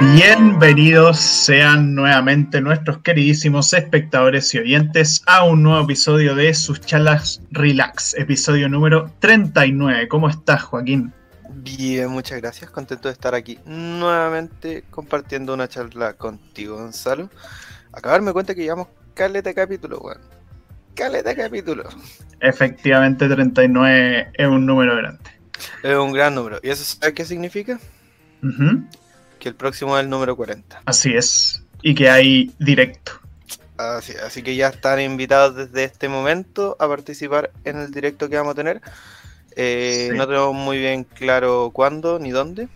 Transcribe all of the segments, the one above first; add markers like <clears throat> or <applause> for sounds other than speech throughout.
Bienvenidos sean nuevamente nuestros queridísimos espectadores y oyentes a un nuevo episodio de sus charlas Relax, episodio número 39. ¿Cómo estás, Joaquín? Bien, muchas gracias. Contento de estar aquí nuevamente compartiendo una charla contigo, Gonzalo. Acabarme cuenta que llevamos caleta de capítulo, weón. Caleta de capítulo. Efectivamente, 39 es un número grande. Es un gran número. ¿Y eso sabe qué significa? Que el próximo es el número 40. Así es. Y que hay directo. Así, así que ya están invitados desde este momento a participar en el directo que vamos a tener. Eh, Sí. No tenemos muy bien claro cuándo ni dónde.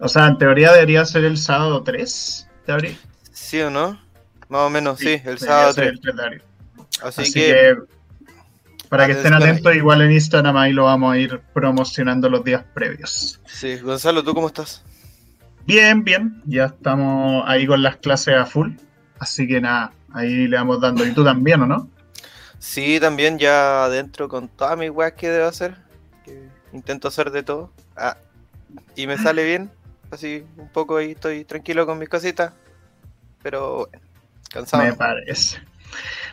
O sea, en teoría debería ser el sábado 3 de abril. ¿Sí o no? Más o menos, sí, el sábado ser 3. el 3 de abril. Así, Así, que, que, para que estén ahí. atentos, igual en Instagram ahí lo vamos a ir promocionando los días previos. sí, Gonzalo, ¿tú cómo estás? Bien, bien, ya estamos ahí con las clases a full. Así que nada, ahí le vamos dando. ¿Y tú también, o no? Sí, también ya adentro con todas mis weas que debo hacer. que intento hacer de todo. Ah, y me sale bien. Así un poco ahí estoy tranquilo con mis cositas. Pero bueno, cansado. Me parece.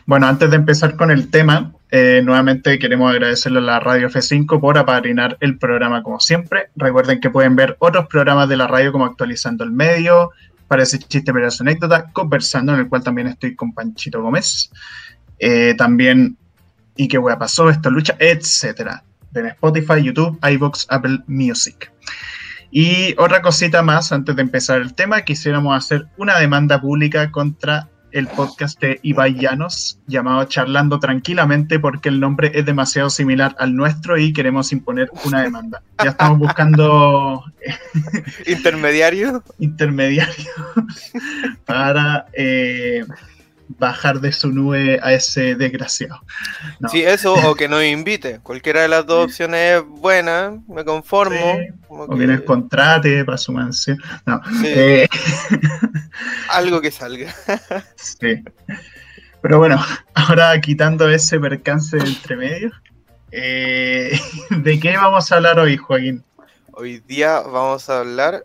Bueno, antes de empezar con el tema, eh, nuevamente queremos agradecerle a la Radio F5 por apadrinar el programa como siempre. Recuerden que pueden ver otros programas de la radio como Actualizando el Medio, Parece Chiste pero es anécdota, Conversando, en el cual también estoy con Panchito Gómez. Eh, también Y qué wea pasó, esta lucha, etcétera. En Spotify, YouTube, iBox, Apple Music. Y otra cosita más, antes de empezar el tema, quisiéramos hacer una demanda pública contra el podcast de Ibai Llanos llamado Charlando Tranquilamente porque el nombre es demasiado similar al nuestro y queremos imponer una demanda. Ya estamos buscando <laughs> Intermediario. <laughs> intermediarios para eh, bajar de su nube a ese desgraciado. No. Sí, eso, o que nos invite. Cualquiera de las dos opciones es buena. Me conformo. Sí, como O que- que nos contrate para su mansión. No. sí, Eh, <laughs> algo que salga. <laughs> Sí. Pero bueno, ahora quitando ese percance de entre medio, eh, <laughs> ¿de qué vamos a hablar hoy, Joaquín? Hoy día vamos a hablar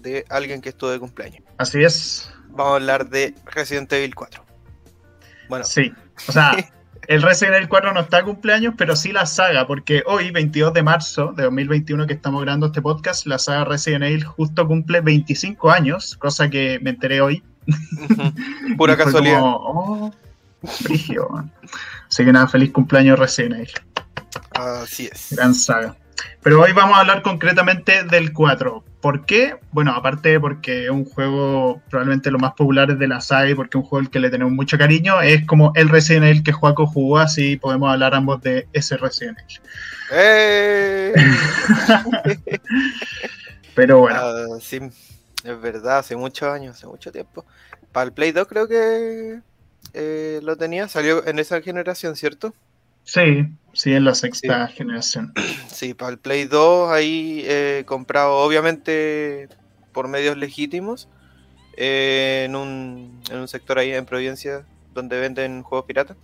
de alguien que estuvo de cumpleaños. Así es, Vamos a hablar de Resident Evil 4. Bueno, sí. O sea, <laughs> el Resident Evil 4 no está de cumpleaños, pero sí la saga, porque hoy, 22 de marzo de 2021 que estamos grabando este podcast, la saga Resident Evil justo cumple 25 años, cosa que me enteré hoy. pura <laughs> casualidad. como, oh, brigio, man. Así que nada, feliz cumpleaños Resident Evil. Así es. Gran saga. Pero hoy vamos a hablar concretamente del 4. ¿Por qué? Bueno, aparte porque es un juego probablemente lo más popular de la saga y porque es un juego al que le tenemos mucho cariño, es como el Resident Evil que Juaco jugó, así podemos hablar ambos de ese Resident Evil. ¡Eh! <laughs> Pero bueno, Ah, sí, es verdad, hace muchos años, hace mucho tiempo. Para el Play 2 creo que eh, lo tenía, salió en esa generación, ¿cierto? Sí, sí, en la sexta generación. <clears throat> Sí, para el Play 2 ahí eh, comprado, obviamente por medios legítimos, eh, en, un, en un sector ahí en Providencia donde venden juegos piratas.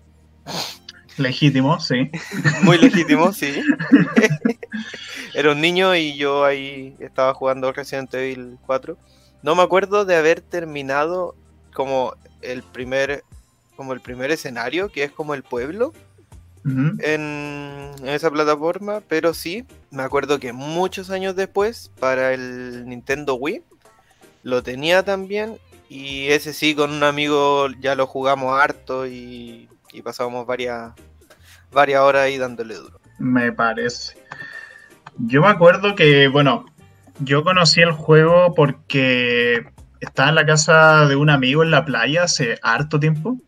Legítimo, sí. <laughs> Muy legítimo, sí. <laughs> Era un niño y yo ahí estaba jugando Resident Evil 4. No me acuerdo de haber terminado como el primer como el primer escenario, que es como el pueblo, En esa plataforma, pero sí, me acuerdo que muchos años después, para el Nintendo Wii, lo tenía también, y ese sí, con un amigo ya lo jugamos harto y, y pasábamos varias, varias horas ahí dándole duro. Me parece. Yo me acuerdo que, bueno, yo conocí el juego porque estaba en la casa de un amigo en la playa hace harto tiempo.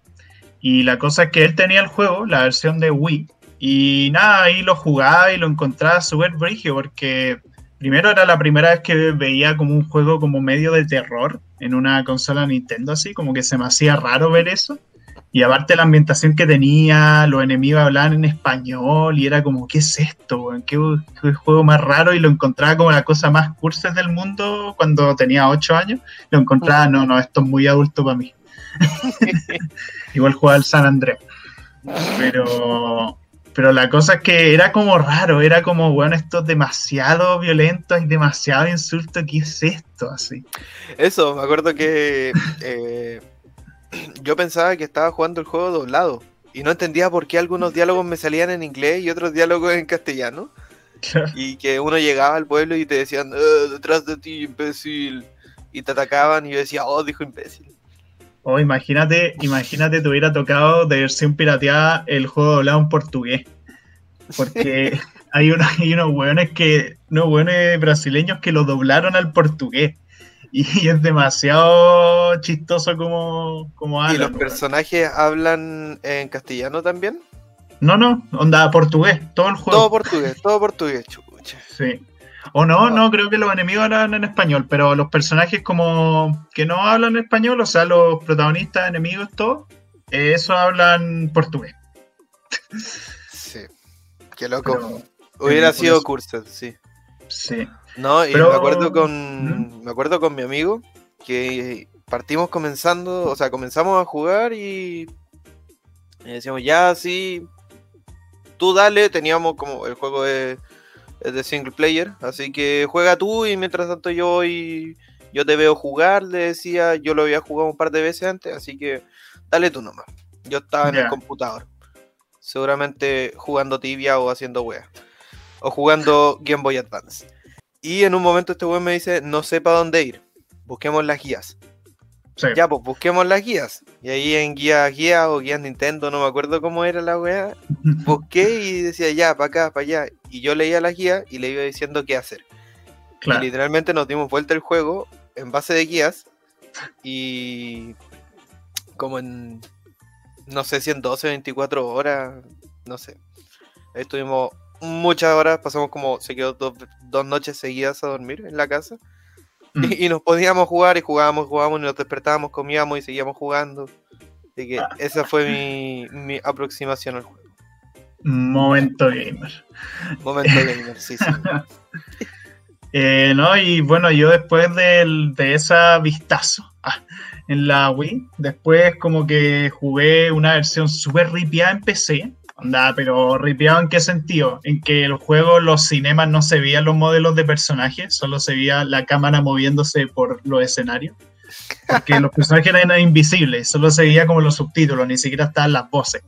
Y la cosa es que él tenía el juego, la versión de Wii. Y nada, ahí lo jugaba y lo encontraba súper brigio porque primero era la primera vez que veía como un juego como medio de terror en una consola Nintendo así, como que se me hacía raro ver eso. Y aparte la ambientación que tenía, los enemigos hablaban en español y era como, ¿qué es esto? ¿Qué, qué juego más raro? Y lo encontraba como la cosa más cursa del mundo cuando tenía 8 años. Lo encontraba, no, no, esto es muy adulto para mí. <laughs> Igual jugaba el San Andrés. Pero, Pero la cosa es que era como raro, era como, bueno, esto es demasiado violento, hay demasiado insulto, ¿qué es esto? Así. Eso, me acuerdo que eh, <clears throat> yo pensaba que estaba jugando el juego doblado y no entendía por qué algunos diálogos me salían en inglés y otros diálogos en castellano. Y que uno llegaba al pueblo y te decían, "Eh, detrás de ti, imbécil. Y te atacaban y yo decía, oh, dijo imbécil. O imagínate, imagínate te hubiera tocado de versión pirateada el juego doblado en portugués. Porque <laughs> hay, unos, hay unos hueones que, unos hueones brasileños que lo doblaron al portugués. Y es demasiado chistoso como, como ¿Y los personajes hablan en castellano también? No, no, onda portugués, todo el juego. Todo portugués, todo portugués, chucha. Sí. O no, no, creo que los enemigos hablan en español, pero los personajes como que no hablan español, o sea, los protagonistas, enemigos, todos, eh, eso hablan portugués. Sí. Qué loco. Pero, Hubiera sido. Cursed, sí. sí. No, y Pero- me acuerdo con. Me acuerdo con mi amigo que partimos comenzando, o sea, comenzamos a jugar y, y decíamos, ya sí, tú dale, teníamos como el juego de, es de single player, así que juega tú y mientras tanto yo voy, yo te veo jugar, le decía, yo lo había jugado un par de veces antes, así que dale tú nomás. Yo estaba en el computador, seguramente jugando tibia o haciendo wea, o jugando <laughs> Game Boy Advance. Y en un momento este weón me dice, no sé para dónde ir, busquemos las guías. Sí. Ya, pues busquemos las guías. Y ahí en guías guías o guías Nintendo, no me acuerdo cómo era la weá, <laughs> busqué y decía ya, para acá, para allá. Y yo leía las guías y le iba diciendo qué hacer. Y literalmente nos dimos vuelta el juego en base de guías. Y como en, no sé si en 12, 24 horas, no sé. Ahí estuvimos muchas horas, pasamos como, se quedó dos, dos noches seguidas a dormir en la casa. Mm. Y, <laughs> y nos podíamos jugar y jugábamos, jugábamos y nos despertábamos, comíamos y seguíamos jugando. Así que esa fue mi, mi aproximación al juego. Momento gamer. Momento <laughs> gamer, sí, sí. <laughs> Eh, no, y bueno, yo después del- de esa vistazo ah, en la Wii, después como que jugué una versión súper ripiada en PC. Onda, pero ripiado en qué sentido? En que el juego, los cinemas no se veían los modelos de personajes, solo se veía la cámara moviéndose por los escenarios. Porque los personajes eran invisibles, solo se veía como los subtítulos, ni siquiera estaban las voces.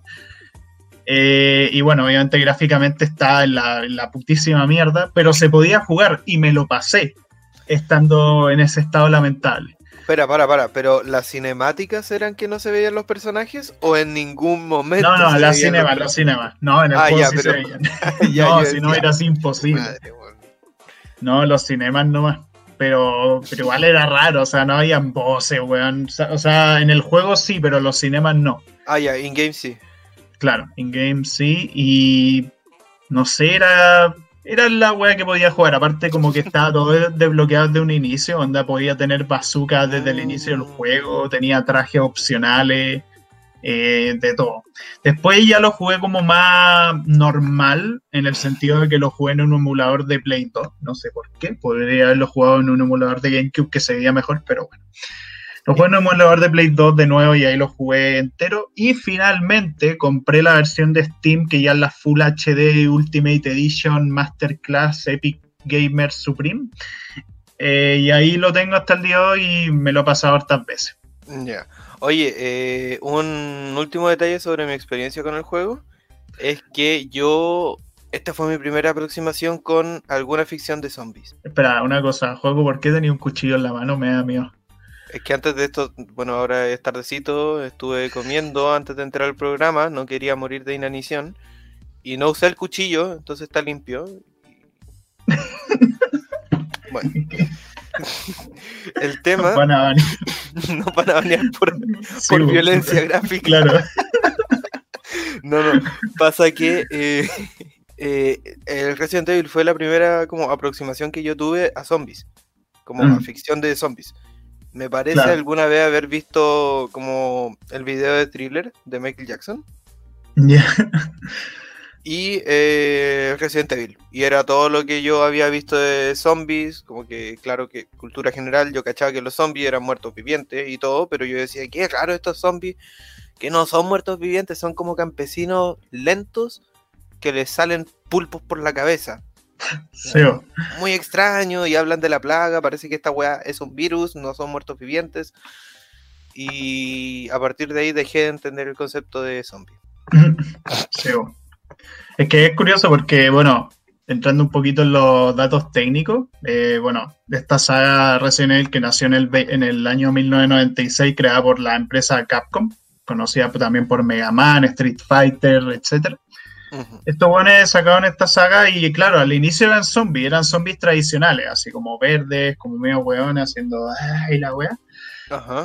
Eh, y bueno, obviamente gráficamente está en la putísima mierda, pero se podía jugar y me lo pasé estando en ese estado lamentable. Espera, para, para, pero ¿las cinemáticas eran que no se veían los personajes o en ningún momento? No, no, se la veían cinema, los los cinemas. No, en el Ah, juego ya, sí pero- se veían. <laughs> Ya, <laughs> no, si no era así imposible. Madre, weón. No, los cinemas nomás. Pero, pero igual era raro, o sea, no habían voces, weón. O sea- O sea, en el juego sí, pero los cinemas no. Ah, ya, in-game sí. Claro, in-game sí. Y no sé, era, era la wea que podía jugar. Aparte, como que estaba todo de- desbloqueado desde un inicio. Onda podía tener bazooka desde el inicio del juego. Tenía trajes opcionales. eh, de todo. Después ya lo jugué como más normal, en el sentido de que lo jugué en un emulador de Play 2. No sé por qué. Podría haberlo jugado en un emulador de GameCube que se veía mejor, pero bueno. Lo jugué en un emulador de Play 2 de nuevo y ahí lo jugué entero. Y finalmente compré la versión de Steam que ya es la Full HD Ultimate Edition Masterclass Epic Gamer Supreme. Eh, y ahí lo tengo hasta el día de hoy y me lo he pasado hartas veces. Ya. Oye, eh, un último detalle sobre mi experiencia con el juego es que yo. Esta fue mi primera aproximación con alguna ficción de zombies. Espera, una cosa, juego, ¿por qué tenía un cuchillo en la mano? Me da miedo. Es que antes de esto, bueno, ahora es tardecito, estuve comiendo antes de entrar al programa, no quería morir de inanición y no usé el cuchillo, entonces está limpio. <laughs> Bueno, <laughs> el tema Van a venir. <laughs> no para banear por, Sí, por bo- violencia gráfica. Claro. No, no, pasa que eh, eh, el Resident Evil fue la primera como aproximación que yo tuve a zombies, como a ficción de zombies. Me parece Claro. alguna vez haber visto como el video de thriller de Michael Jackson y eh, Resident Evil. Y era todo lo que yo había visto de zombies, como que claro que cultura general, yo cachaba que los zombies eran muertos vivientes y todo, pero yo decía, qué raro estos zombies, que no son muertos vivientes, son como campesinos lentos que les salen pulpos por la cabeza. Sí. Muy extraño y hablan de la plaga, parece que esta weá es un virus, no son muertos vivientes. Y a partir de ahí dejé de entender el concepto de zombie. <laughs> Sí. Es que es curioso porque, bueno, entrando un poquito en los datos técnicos, eh, bueno, de esta saga Resident Evil que nació en el, en el año 1996, creada por la empresa Capcom, conocida también por Mega Man, Street Fighter, Estos buenos sacaron esta saga y claro, al inicio eran zombies, eran zombies tradicionales, así como verdes, como medio hueones, haciendo ay la wea.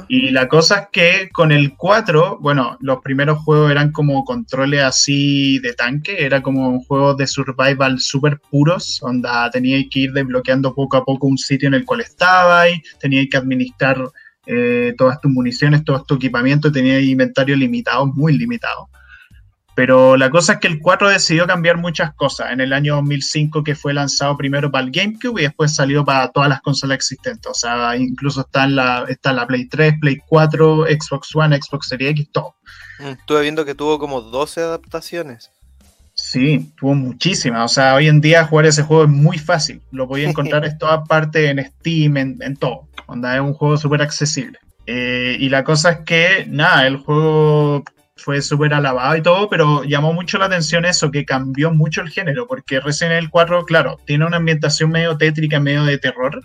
Y la cosa es que con el 4, bueno, los primeros juegos eran como controles así de tanque, era como un juego de survival súper puros, donde teníais que ir desbloqueando poco a poco un sitio en el cual estabais, teníais que administrar eh, todas tus municiones, todo tu equipamiento, teníais inventario limitado, muy limitado. Pero la cosa es que el 4 decidió cambiar muchas cosas. En el año 2005 que fue lanzado primero para el GameCube y después salió para todas las consolas existentes. O sea, incluso está en la, está la Play 3, Play 4, Xbox One, Xbox Series X, todo. Mm, estuve viendo que tuvo como 12 adaptaciones. Sí, tuvo muchísimas. O sea, hoy en día jugar ese juego es muy fácil. Lo podía <laughs> encontrar en todas partes, en Steam, en, todo. Onda, es un juego súper accesible. Eh, y la cosa es que, nada, el juego fue súper alabado y todo, pero llamó mucho la atención eso, que cambió mucho el género, porque Resident Evil 4, claro, tiene una ambientación medio tétrica, medio de terror,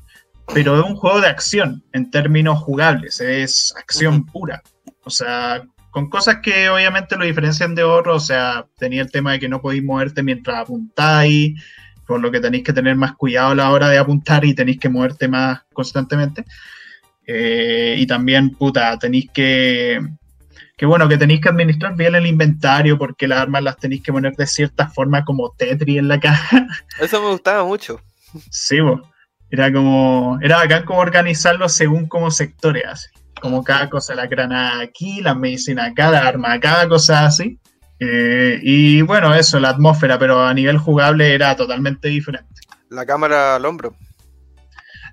pero es un juego de acción en términos jugables, es acción pura. O sea, con cosas que obviamente lo diferencian de otros, o sea, tenía el tema de que no podéis moverte mientras apuntáis, por lo que tenéis que tener más cuidado a la hora de apuntar y tenéis que moverte más constantemente. Eh, y también, puta, tenéis que que bueno, que tenéis que administrar bien el inventario porque las armas las tenéis que poner de cierta forma como Tetris en la caja. <laughs> Eso me gustaba mucho. Sí, era como, era bacán como organizarlo según como sectores, así. Como cada cosa, la granada aquí, la medicina acá, la arma cada cosa así. Eh, y bueno, eso, la atmósfera, pero a nivel jugable era totalmente diferente. La cámara al hombro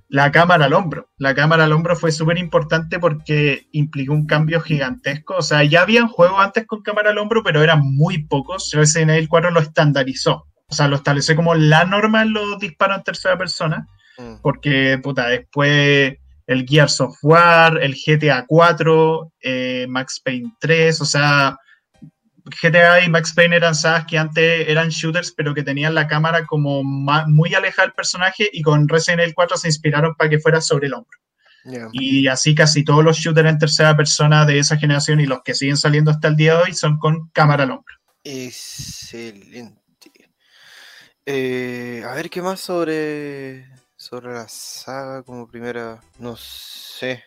la cámara al hombro. La cámara al hombro fue súper importante porque implicó un cambio gigantesco. O sea, ya habían juegos antes con cámara al hombro, pero eran muy pocos. Evil 4 lo estandarizó. O sea, lo estableció como la norma en los disparos en tercera persona. Mm. Porque, puta, después el Gears Software, el GTA 4, eh, Max Payne 3, o sea, GTA y Max Payne eran sagas que antes eran shooters, pero que tenían la cámara como muy alejada del personaje y con Resident Evil 4 se inspiraron para que fuera sobre el hombro. Y así casi todos los shooters en tercera persona de esa generación y los que siguen saliendo hasta el día de hoy son con cámara al hombro. Excelente. Eh, a ver qué más sobre, sobre la saga como primera. No sé.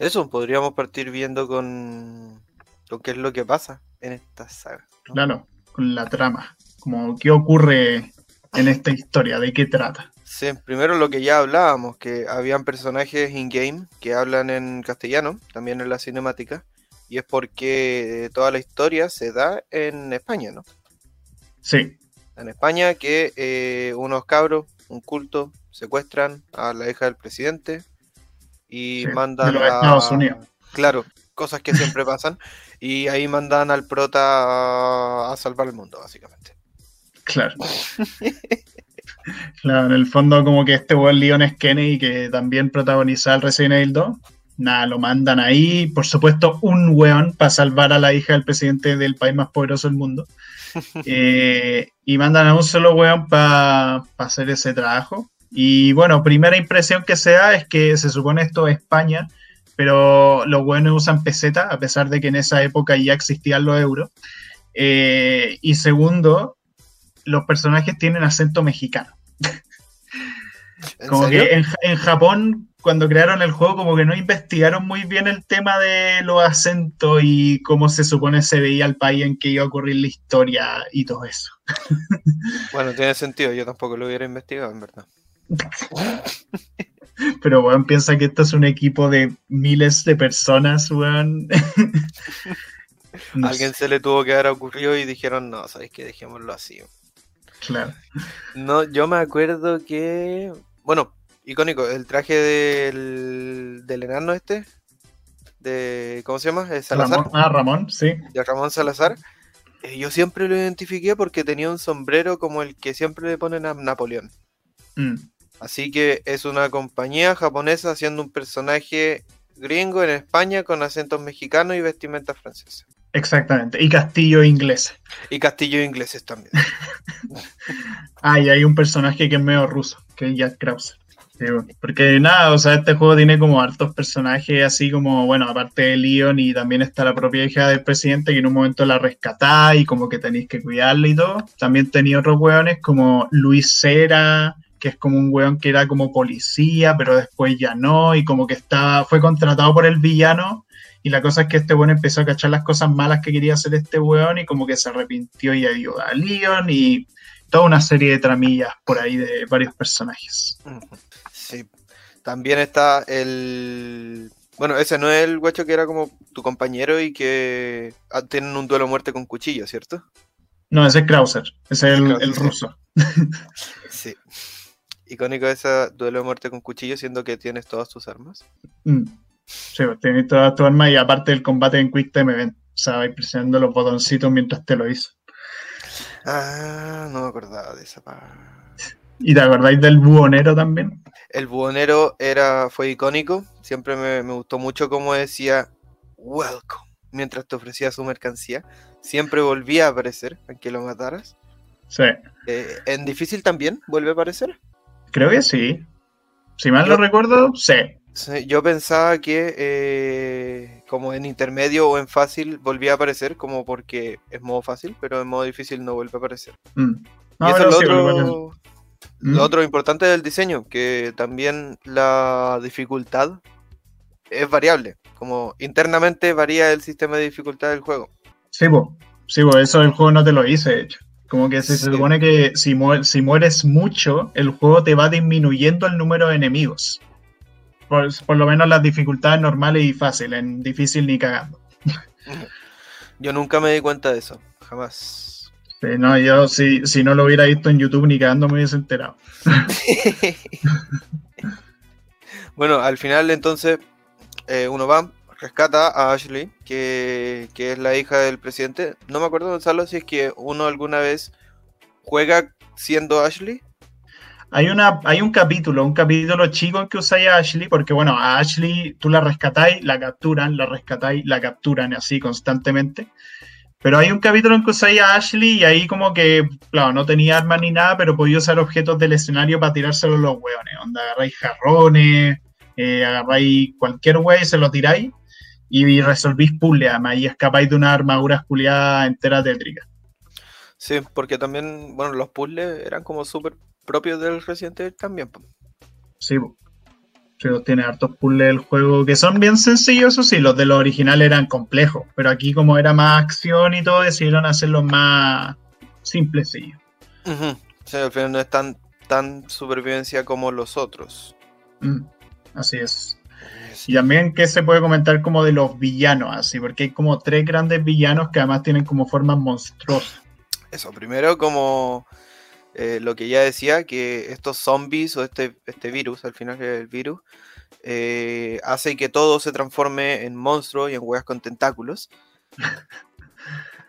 Eso podríamos partir viendo con lo que es lo que pasa en esta saga. Claro, con la trama, como qué ocurre en esta historia, de qué trata. Sí, primero lo que ya hablábamos, que habían personajes in-game que hablan en castellano, también en la cinemática, y es porque toda la historia se da en España, ¿no? Sí. En España que eh, unos cabros, un culto, secuestran a la hija del presidente y mandan a... Estados Unidos. Claro, cosas que siempre pasan. <laughs> Y ahí mandan al prota a, salvar el mundo, básicamente. Claro. claro, en el fondo como que este buen Leon es Kennedy que también protagoniza el Resident Evil 2. Nada, lo mandan ahí. Por supuesto, un weón para salvar a la hija del presidente del país más poderoso del mundo. <laughs> Eh, y mandan a un solo weón para hacer ese trabajo. Y bueno, primera impresión que se da es que se supone esto es España pero los buenos usan peseta, a pesar de que en esa época ya existían los euros. Eh, y segundo, los personajes tienen acento mexicano. como que en, Japón, cuando crearon el juego, como que no investigaron muy bien el tema de los acentos y cómo se supone se veía el país en que iba a ocurrir la historia y todo eso. bueno, tiene sentido, yo tampoco lo hubiera investigado, en verdad. <laughs> Pero, weón, piensa que esto es un equipo de miles de personas, weón. <laughs> Alguien se le tuvo que haber ocurrido y dijeron, no, sabéis que dejémoslo así. Claro. No, yo me acuerdo que. Bueno, icónico, el traje del, del enano este. De, ¿Cómo se llama? Salazar. Ramón, ah, Ramón, sí. De Ramón Salazar. Eh, yo siempre lo identifiqué porque tenía un sombrero como el que siempre le ponen a Napoleón. Mm, Así que es una compañía japonesa haciendo un personaje gringo en España con acentos mexicanos y vestimenta francesa. exactamente. Y castillo inglés. Y castillos ingleses también. <laughs> Ah, y hay un personaje que es medio ruso, que es Jack Krause. Porque nada, o sea, este juego tiene como hartos personajes así como, bueno, aparte de Leon y también está la propia hija del presidente que en un momento la rescatá y como que tenéis que cuidarla y todo. También tenía otros hueones como Luis Cera, que es como un hueón que era como policía, pero después ya no, y como que estaba, fue contratado por el villano. Y la cosa es que este weón empezó a cachar las cosas malas que quería hacer este weón y como que se arrepintió y ayudó a Leon y toda una serie de tramillas por ahí de varios personajes. Sí. También está el. Bueno, ese no es el guacho que era como tu compañero y que ah, tienen un duelo a muerte con cuchillo, ¿cierto? No, ese es Krauser, ese es el, el ruso. <laughs> Icónico ese duelo a muerte con cuchillo, siendo que tienes todas tus armas. Mm. Sí, pues, tenés todas tus armas y aparte del combate en Quick Time Event. O sea, vais presionando los botoncitos mientras te lo hizo. Ah, no me acordaba de esa parte. ¿Y te acordáis del buhonero también? El buhonero era, fue icónico. Siempre me, me gustó mucho cómo decía welcome mientras te ofrecía su mercancía. Siempre volvía a aparecer, aunque lo mataras. Sí, Eh, en difícil también vuelve a aparecer. Creo que sí. Si mal Yo- no recuerdo, sí. Sí, yo pensaba que eh, como en intermedio o en fácil volvía a aparecer, como porque es modo fácil, pero en modo difícil no vuelve a aparecer. Mm. No, y eso es lo sí, otro. Mm. lo otro importante del diseño, que también la dificultad es variable. Como internamente varía el sistema de dificultad del juego. Sí, po. Sí, po, eso el juego no te lo dice, de hecho. Como que se, supone que si, mu- si mueres mucho, el juego te va disminuyendo el número de enemigos. Por, por lo menos las dificultades normales y fáciles, en difícil ni cagando. <laughs> Yo nunca me di cuenta de eso, jamás. Sí, no, yo si, si no lo hubiera visto en YouTube ni cagando me hubiese enterado. <laughs> bueno, al final entonces eh, uno va, rescata a Ashley, que, que es la hija del presidente. No me acuerdo, Gonzalo, si es que uno alguna vez juega siendo Ashley. Hay, una, hay un capítulo, un capítulo chico en que usáis a Ashley, porque bueno, a Ashley tú la rescatáis, la capturan, la rescatáis, la capturan así constantemente. Pero hay un capítulo en que usáis a Ashley y ahí como que, claro, no tenía armas ni nada, pero podía usar objetos del escenario para tirárselos los hueones. Onda, agarráis jarrones, eh, agarráis cualquier hueá y se lo tiráis y resolvís puzzles, además, y escapáis de una armadura culiada entera tétrica. Sí, porque también, bueno, los puzzles eran como súper propios del Resident Evil también. Sí. Sí, tiene hartos puzzles del juego que son bien sencillos, eso sí, los de los originales eran complejos, pero aquí como era más acción y todo, decidieron hacerlos más simples. Ujú. Sí, al final no es tan, tan supervivencia como los otros. Mm, así es. Y también, ¿qué se puede comentar como de los villanos? Así, porque hay como tres grandes villanos que además tienen como formas monstruosas. Eso, primero como eh, lo que ya decía, que estos zombies o este, este virus, al final el virus, eh, hace que todo se transforme en monstruos y en huevas con tentáculos. <laughs>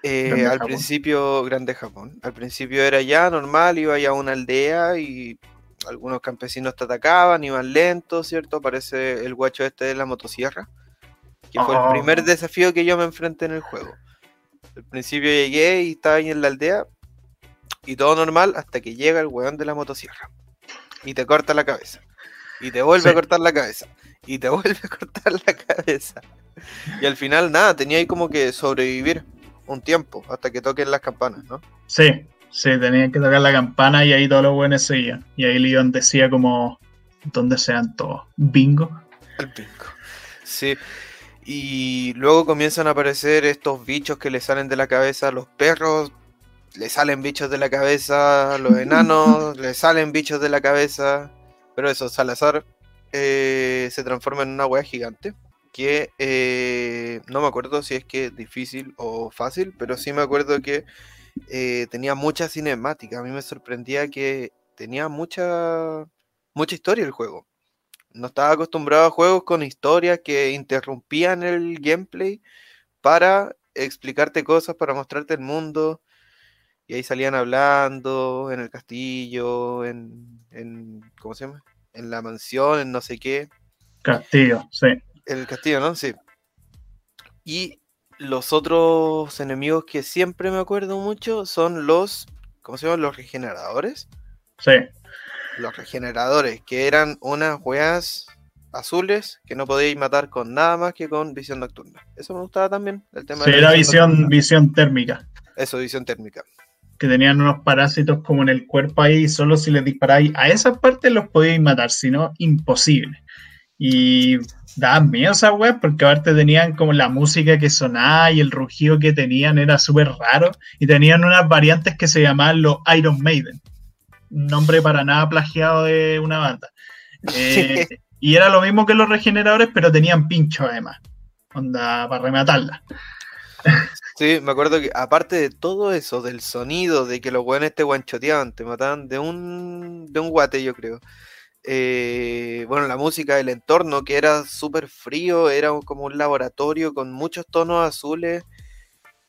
Eh, al Japón. principio, grande Japón. Al principio era ya normal, iba ya a una aldea y algunos campesinos te atacaban, iban lentos, ¿cierto? Aparece el guacho este de la motosierra, que fue el Oh. primer desafío que yo me enfrenté en el juego. Al principio llegué y estaba ahí en la aldea y todo normal hasta que llega el weón de la motosierra y te corta la cabeza y te vuelve Sí. a cortar la cabeza y te <laughs> vuelve a cortar la cabeza y al final nada, tenía ahí como que sobrevivir un tiempo hasta que toquen las campanas, ¿no? Sí, sí, tenían que tocar la campana y ahí todos los buenos seguían. Y ahí Leon decía como, ¿dónde sean todos? Bingo. El pinco. Sí. Y luego comienzan a aparecer estos bichos que le salen de la cabeza a los perros. Le salen bichos de la cabeza a los <laughs> enanos. le salen bichos de la cabeza. Pero eso, Salazar eh, se transforma en una wea gigante. Que eh, no me acuerdo si es que es difícil o fácil. Pero sí me acuerdo que eh, tenía mucha cinemática. A mí me sorprendía que tenía mucha, mucha historia el juego. No estaba acostumbrado a juegos con historias que interrumpían el gameplay para explicarte cosas para mostrarte el mundo. Y ahí salían hablando en el castillo, en, en ¿cómo se llama? En la mansión, en no sé qué. Castillo, sí. En el castillo, ¿no? Sí. Y los otros enemigos que siempre me acuerdo mucho son los, ¿cómo se llaman? Los regeneradores. Sí. Los regeneradores, que eran unas weas azules que no podíais matar con nada más que con visión nocturna. Eso me gustaba también. El tema sí, era visión, visión térmica. Eso, visión térmica. Que tenían unos parásitos como en el cuerpo ahí, solo si les disparáis a esas partes los podíais matar, si no, imposible. Y daban miedo esas weas, porque aparte tenían como la música que sonaba y el rugido que tenían era súper raro. Y tenían unas variantes que se llamaban los Iron Maiden. Nombre para nada plagiado de una banda. Eh, y era lo mismo que los regeneradores, pero tenían pincho además. Onda, para rematarla. Sí, me acuerdo que aparte de todo eso, del sonido, de que los weones te guanchoteaban, te mataban de un, de un guate, yo creo. Eh, bueno, la música, el entorno, que era súper frío, era como un laboratorio con muchos tonos azules.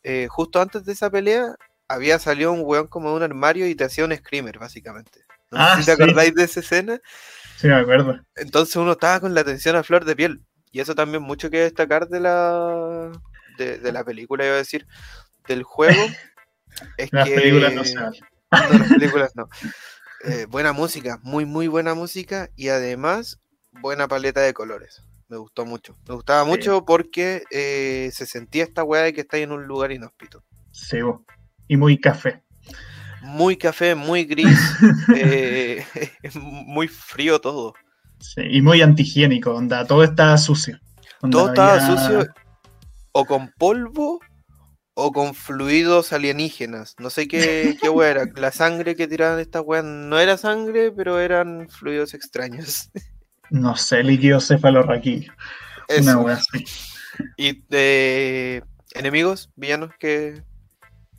Eh, justo antes de esa pelea, había salido un weón como de un armario y te hacía un screamer, básicamente. No ah, si te acordáis de esa escena. Sí, me acuerdo. Entonces uno estaba con la atención a flor de piel. Y eso también mucho que destacar de la, de, la película, iba a decir, del juego. <laughs> es las películas no se No, las películas no. <laughs> Eh, buena música, muy, muy buena música y además buena paleta de colores. Me gustó mucho. Me gustaba mucho porque eh, se sentía esta weá de que estáis en un lugar inhóspito. Sí, y muy café. Muy café, muy gris, <laughs> eh, <laughs> muy frío todo. Sí, y muy antihigiénico, onda, todo está sucio. todo estaba sucio o con polvo o con fluidos alienígenas. No sé qué, qué era. La sangre que tiraban estas weas no era sangre, pero eran fluidos extraños. No sé, líquido cefalorraquídeo. Una wea así. ¿Y de enemigos, villanos, que,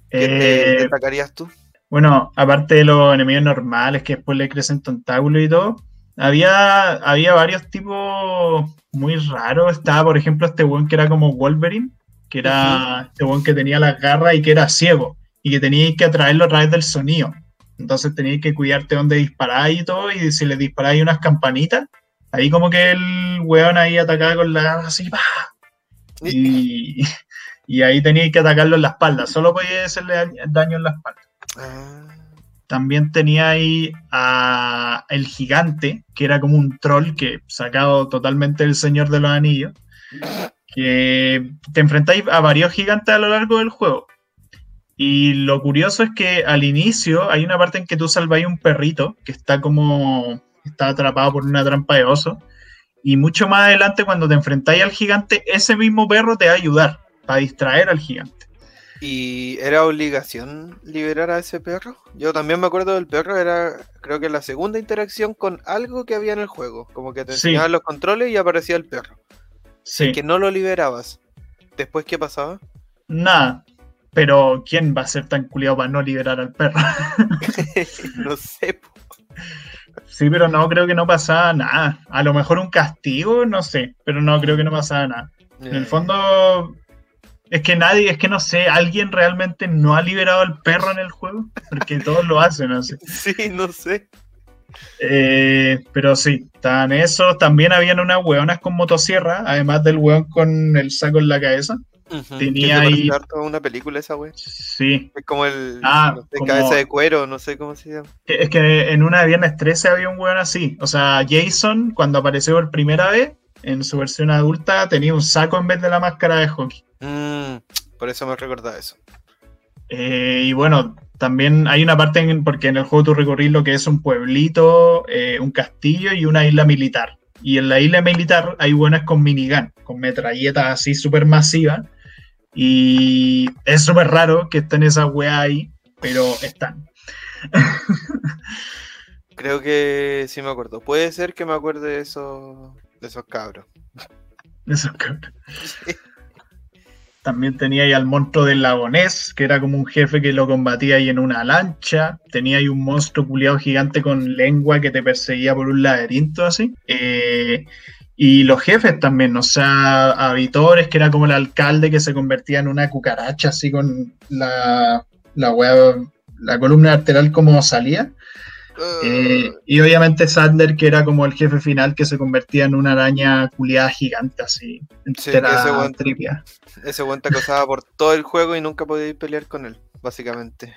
te eh, destacarías tú? Bueno, aparte de los enemigos normales que después le crecen tentáculos y todo, había, había varios tipos muy raros. Estaba, por ejemplo, este weón que era como Wolverine, que era este weón que tenía las garras y que era ciego, y que teníais que atraerlo a través del sonido. Entonces teníais que cuidarte dónde disparáis y todo, y si le disparáis unas campanitas, ahí como que el weón ahí atacaba con la así, ¡pah! Y, y ahí teníais que atacarlo en la espalda, solo podía hacerle daño en la espalda. Ah. También tenía ahí a el gigante, que era como un troll que sacado totalmente del Señor de los Anillos, <laughs> que te enfrentáis a varios gigantes a lo largo del juego. Y lo curioso es que al inicio hay una parte en que tú salváis un perrito que está como está atrapado por una trampa de oso. Y mucho más adelante, cuando te enfrentáis al gigante, ese mismo perro te va a ayudar para distraer al gigante. ¿Y era obligación liberar a ese perro? Yo también me acuerdo del perro, era creo que la segunda interacción con algo que había en el juego. Como que te enseñaban los controles y aparecía el perro. Sí. que no lo liberabas. ¿Después qué pasaba? Nada. Pero ¿quién va a ser tan culiado para no liberar al perro? <laughs> no sé. Sí, pero no, creo que no pasaba nada. A lo mejor un castigo, no sé, pero no creo que no pasaba nada. En el fondo, es que nadie, es que no sé, alguien realmente no ha liberado al perro en el juego, porque todos lo hacen, no sé. <laughs> Sí, no sé. Eh, pero sí, estaban esos. También habían unas hueonas con motosierra, además del hueón con el saco en la cabeza. Tenía ahí. una película esa wea. Sí. Es como el ah, cabeza de cuero, no sé cómo se llama. Es que en una de Viernes 13 había un hueón así. O sea, Jason, cuando apareció por primera vez, en su versión adulta, tenía un saco en vez de la máscara de hockey. Mm, por eso me recuerda eso. Eh, y bueno, también hay una parte en, porque en el juego tú recorrís lo que es un pueblito, eh, un castillo y una isla militar. Y en la isla militar hay buenas con minigun, con metralletas así súper masivas. Y es súper raro que estén esas weas ahí, pero están. <laughs> Creo que sí me acuerdo. Puede ser que me acuerde de esos, de esos cabros. De esos cabros. <laughs> También tenía ahí al monstruo del lagonés, que era como un jefe que lo combatía ahí en una lancha. Tenía ahí un monstruo culiado gigante con lengua que te perseguía por un laberinto así. Eh, Y los jefes también, o sea, a que era como el alcalde que se convertía en una cucaracha, así con la, la web, la columna arterial como salía. Eh, y obviamente Sadler, que era como el jefe final, que se convertía en una araña culiada gigante, así. Sí, ese buen, tripia. Ese buen te acosaba por todo el juego y nunca podía pelear con él, básicamente.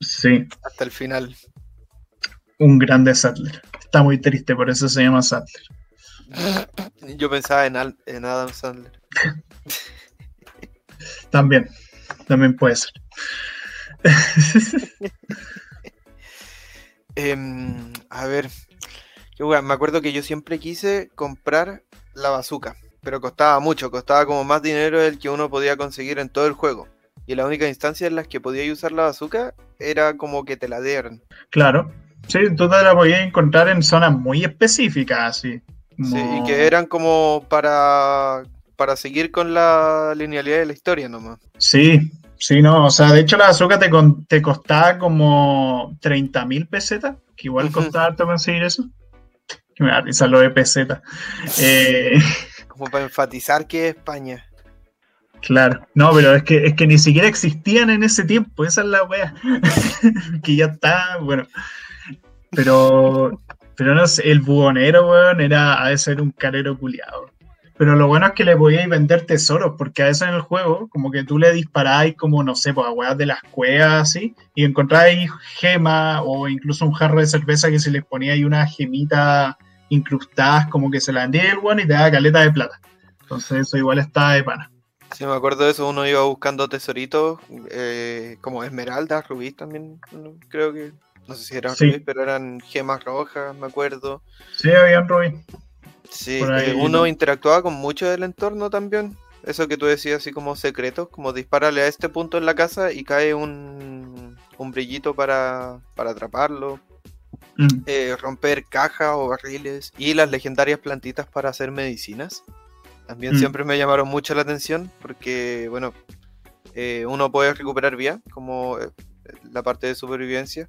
Sí. Hasta el final. Un grande Sadler. Está muy triste, por eso se llama Sadler. <laughs> Yo pensaba en, en Adam Sandler. también, también puede ser. <laughs> Em, a ver, me acuerdo que yo siempre quise comprar la bazooka, pero costaba mucho, costaba como más dinero del que uno podía conseguir en todo el juego. Y la única instancia en las que podía usar la bazooka era como que te la dieran. Claro, sí, tú te la podías encontrar en zonas muy específicas, así. Sí, y que eran como para, para seguir con la linealidad de la historia nomás. Sí, sí, no, o sea, de hecho la azúcar te, te costaba como 30 mil pesetas, que igual costaba conseguir eso. Que me da risa lo de peseta. <laughs> Eh, como para enfatizar que es España. Claro, no, pero es que, es que ni siquiera existían en ese tiempo, esa es la wea. <laughs> que ya está, bueno. Pero pero no sé, el buhonero, weón, era, ha de ser un carero culiado. Pero lo bueno es que le podíais vender tesoros, porque a veces en el juego, como que tú le disparáis como, no sé, pues a weas de las cuevas, así, y encontráis gemas o incluso un jarro de cerveza que se les ponía ahí unas gemitas incrustadas, como que se la vendía el weón y te da caleta de plata. Entonces eso igual está de pana. Sí, me acuerdo de eso, uno iba buscando tesoritos, eh, como esmeraldas, rubíes también, creo que no sé si eran pero eran gemas rojas, me acuerdo. Sí, habían rubí. Sí, eh, uno interactuaba con mucho del entorno también. Eso que tú decías así como secretos, como dispararle a este punto en la casa y cae un, un brillito para, para atraparlo. Mm. Eh, romper cajas o barriles y las legendarias plantitas para hacer medicinas. También mm. siempre me llamaron mucho la atención porque, bueno, eh, uno puede recuperar vía, como la parte de supervivencia,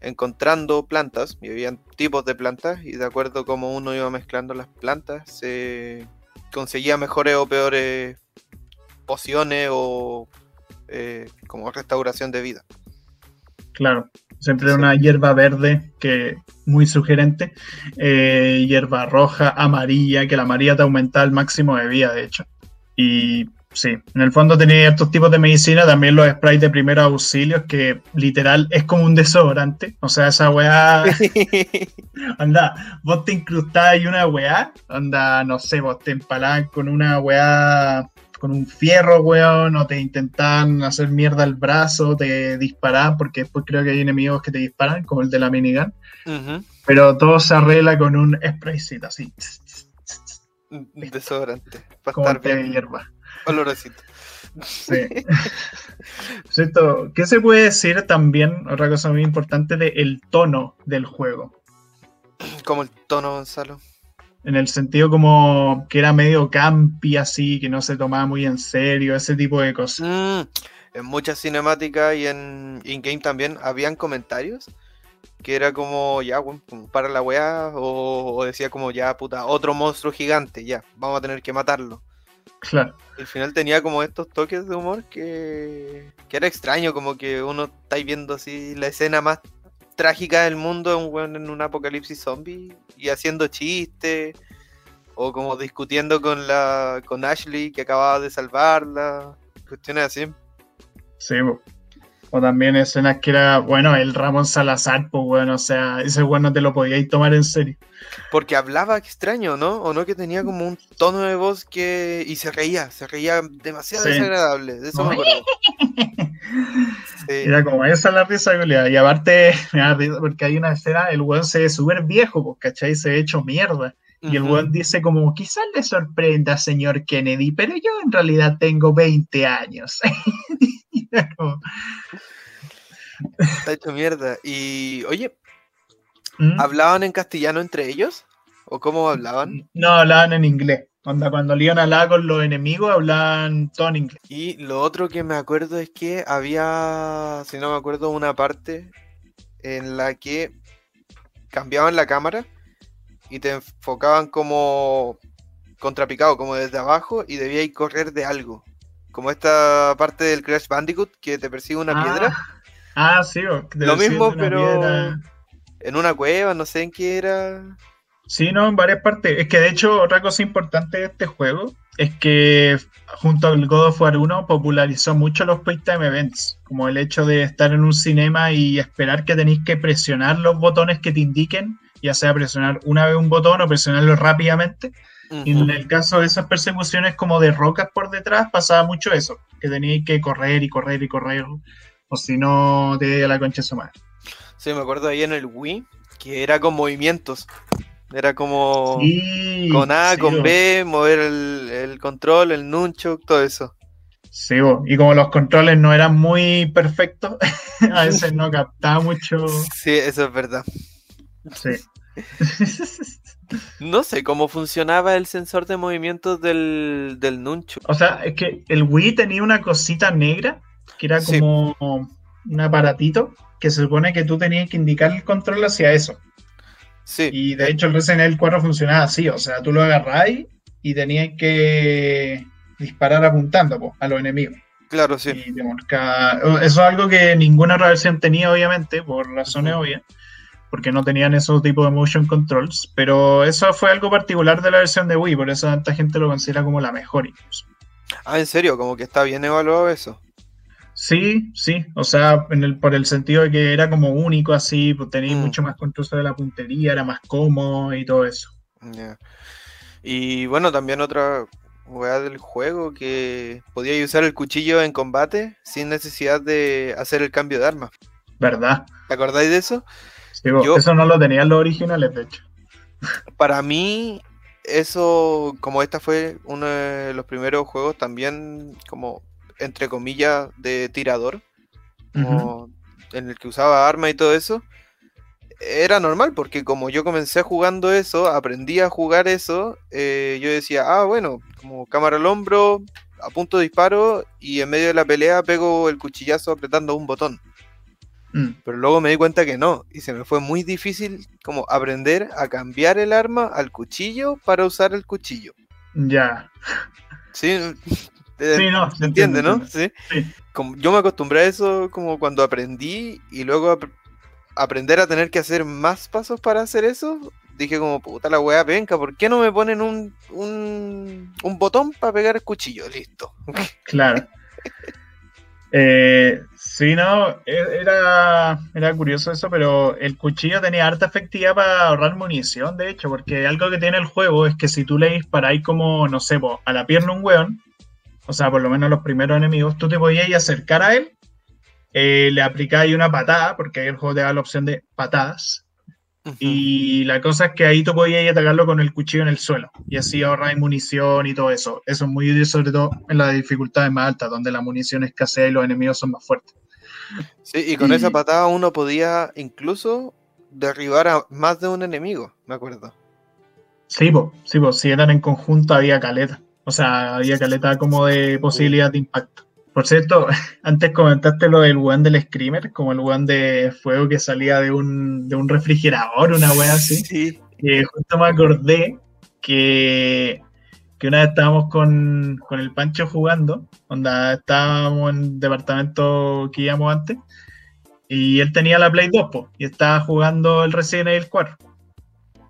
encontrando plantas, y habían tipos de plantas, y de acuerdo como uno iba mezclando las plantas, se conseguía mejores o peores pociones o eh, como restauración de vida. Claro, siempre una hierba verde que muy sugerente, eh, hierba roja, amarilla, que la amarilla te aumenta el máximo de vida, de hecho. Y Sí, en el fondo tenía estos tipos de medicina, también los sprays de primeros auxilios, que literal es como un desodorante. O sea, esa weá. <laughs> anda, vos te incrustás y una weá. Anda, no sé, vos te empalás con una weá, con un fierro, weón, o te intentan hacer mierda el brazo, te disparan, porque después creo que hay enemigos que te disparan, como el de la minigun. Pero todo se arregla con un spraycito así. Desodorante. Para estar bien. hierba. Olorosito. Sí. ¿Qué se puede decir también? Otra cosa muy importante de el tono del juego. Como el tono, Gonzalo. En el sentido como que era medio campi así, que no se tomaba muy en serio, ese tipo de cosas. Mm, en muchas cinemáticas y en in-game también habían comentarios que era como, ya, para la weá, o, o decía como, ya, puta, otro monstruo gigante, ya, vamos a tener que matarlo. Claro. Al final tenía como estos toques de humor que, que era extraño, como que uno está viendo así la escena más trágica del mundo un weón en un apocalipsis zombie y haciendo chistes o como discutiendo con la con Ashley que acababa de salvarla, cuestiones así. Sí, o también escenas que era, bueno, el Ramón Salazar, pues bueno, o sea, ese bueno no te lo podíais tomar en serio. Porque hablaba extraño, ¿no? O no que tenía como un tono de voz que. y se reía, se reía demasiado desagradable. De eso me acuerdo. <laughs> Era como esa la risa, Y aparte, <laughs> porque hay una escena, el weón se ve súper viejo, pues, ¿cachai? Se ve hecho mierda. Y el weón dice como, quizás le sorprenda, señor Kennedy, pero yo en realidad tengo 20 años. <laughs> Está hecho mierda. Y, oye, ¿Mm? ¿hablaban en castellano entre ellos? ¿O cómo hablaban? No, hablaban en inglés. Cuando, cuando le iban a hablar con los enemigos, hablaban todo en inglés. Y lo otro que me acuerdo es que había, si no me acuerdo, una parte en la que cambiaban la cámara y te enfocaban como contrapicado como desde abajo y debíais correr de algo. Como esta parte del Crash Bandicoot que te persigue una Ah, piedra. Ah, sí, Lo mismo, pero piedra. en una cueva, no sé en qué era. Sí, no, en varias partes. Es que de hecho, otra cosa importante de este juego es que junto al God of War 1 popularizó mucho los Time Events, como el hecho de estar en un cinema y esperar que tenéis que presionar los botones que te indiquen, ya sea presionar una vez un botón o presionarlo rápidamente. Y en el caso de esas persecuciones como de rocas por detrás, pasaba mucho eso, que teníais que correr y correr y correr, o si no, te a la concha su madre. Sí, me acuerdo ahí en el Wii que era con movimientos. Era como Sí, con A, sí, con. B, mover el, el control, el nunchuk, todo eso. Sí, bo. y como los controles no eran muy perfectos, <laughs> a veces no captaba mucho. Sí, eso es verdad. Sí. <laughs> No sé cómo funcionaba el sensor de movimientos del, del nunchuk. O sea, es que el Wii tenía una cosita negra que era Sí. como un aparatito que se supone que tú tenías que indicar el control hacia eso. Sí, Y de hecho el Resident Evil 4 funcionaba así, o sea, tú lo agarráis y tenías que disparar apuntando po, a los enemigos. claro, sí. Y te marcaba- Eso es algo que ninguna otra versión tenía, obviamente, por razones obvias, porque no tenían esos tipos de motion controls, pero eso fue algo particular de la versión de Wii, por eso tanta gente lo considera como la mejor incluso. Ah, en serio, como que está bien evaluado eso. Sí, sí, o sea, en el, por el sentido de que era como único así, pues tenéis Mm. mucho más control sobre la puntería, era más cómodo y todo eso. Y bueno, también otra weá del juego que podíais usar el cuchillo en combate sin necesidad de hacer el cambio de arma. ¿Verdad? ¿Te acordáis de eso? Yo- Eso no lo tenían los originales, de hecho. Para mí, eso, como esta fue uno de los primeros juegos también como, entre comillas, de tirador, como en el que usaba arma y todo eso, era normal porque como yo comencé jugando eso, aprendí a jugar eso, eh, yo decía, ah, bueno, como cámara al hombro, apunto disparo y en medio de la pelea pego el cuchillazo apretando un botón. Mm. Pero luego me di cuenta que no, y se me fue muy difícil como aprender a cambiar el arma al cuchillo para usar el cuchillo. Ya. Sí, Eh, Sí, no, ¿Se entiende, no? entiendo. Sí. Sí. Como, yo me acostumbré a eso como cuando aprendí y luego ap- aprender a tener que hacer más pasos para hacer eso. Dije como, puta la wea penca, ¿por qué no me ponen un, un, un botón para pegar el cuchillo? Listo. Claro. <laughs> Eh, sí, no, e- era, era curioso eso, pero el cuchillo tenía harta efectividad para ahorrar munición, de hecho, porque algo que tiene el juego es que si tú le disparáis como, no sé, a la pierna un weón, o sea, por lo menos los primeros enemigos, tú te podías acercar a él, eh, le aplicáis una patada, porque ahí el juego te da la opción de patadas, y la cosa es que ahí tú podías atacarlo con el cuchillo en el suelo. Y así ahorráis munición y todo eso. Eso es muy útil, sobre todo en las dificultades más altas, donde la munición escasea y los enemigos son más fuertes. Sí, y con esa patada uno podía incluso derribar a más de un enemigo, me acuerdo. Sí, po, sí, po, si eran en conjunto había caleta. O sea, había caleta como de posibilidad de impacto. Por cierto, <laughs> antes comentaste lo del weón del Screamer, como el weón de fuego que salía de un, de un refrigerador, una wea así. <laughs> Sí. Y justo me acordé que, que una vez estábamos con, con el Pancho jugando, onda estábamos en el departamento que íbamos antes, y él tenía la Play 2, po, y estaba jugando el Resident Evil 4.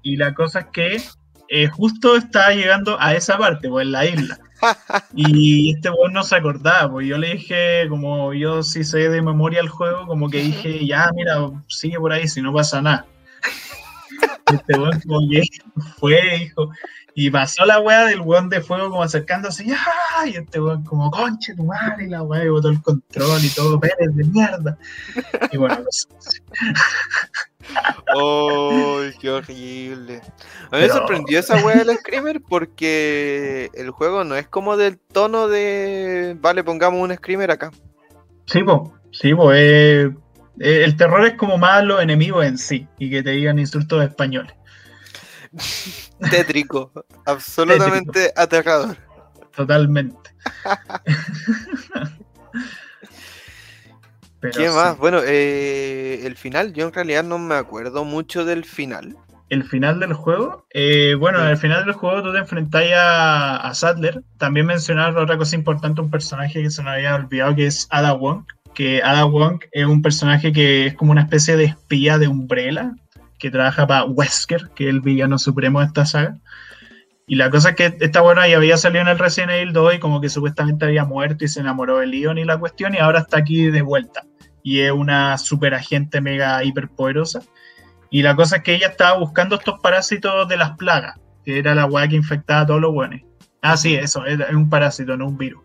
Y la cosa es que eh, justo estaba llegando a esa parte, pues en la isla. <laughs> Y este weón no se acordaba, pues yo le dije, como yo sí sé de memoria el juego, como que dije, ya, mira, sigue por ahí si no pasa nada. Este weón como que <laughs> fue, dijo, y pasó la weá del weón de fuego como acercándose, ya, y este weón como, conche tu madre, y la weá, y botó el control y todo, Pérez de mierda. Y bueno, pues, <laughs> ¡Ay, qué horrible! A mí me Pero- sorprendió esa wea del Screamer porque el juego no es como del tono de. Vale, pongamos un Screamer acá. sí, po, sí, po, eh, eh, el terror es como más los enemigos en sí, y que te digan insultos españoles. <laughs> Tétrico. absolutamente aterrador. Totalmente. <laughs> Pero ¿Qué sí. más? Bueno, eh, el final, yo en realidad no me acuerdo mucho del final. el final del juego. Eh, bueno, en el final del juego tú te enfrentas a, a, Sadler. También mencionar otra cosa importante, un personaje que se me había olvidado, que es Ada Wong. Que Ada Wong es un personaje que es como una especie de espía de Umbrella, que trabaja para Wesker, que es el villano supremo de esta saga. Y la cosa es que esta buena ya había salido en el Resident Evil 2 y como que supuestamente había muerto y se enamoró de Leon y la cuestión, y ahora está aquí de vuelta. Y es una super agente mega hiper poderosa y la cosa es que ella estaba buscando estos parásitos de las plagas, que era la weá que infectaba a todos los buenos. Ah, sí, eso, es un parásito, no un virus.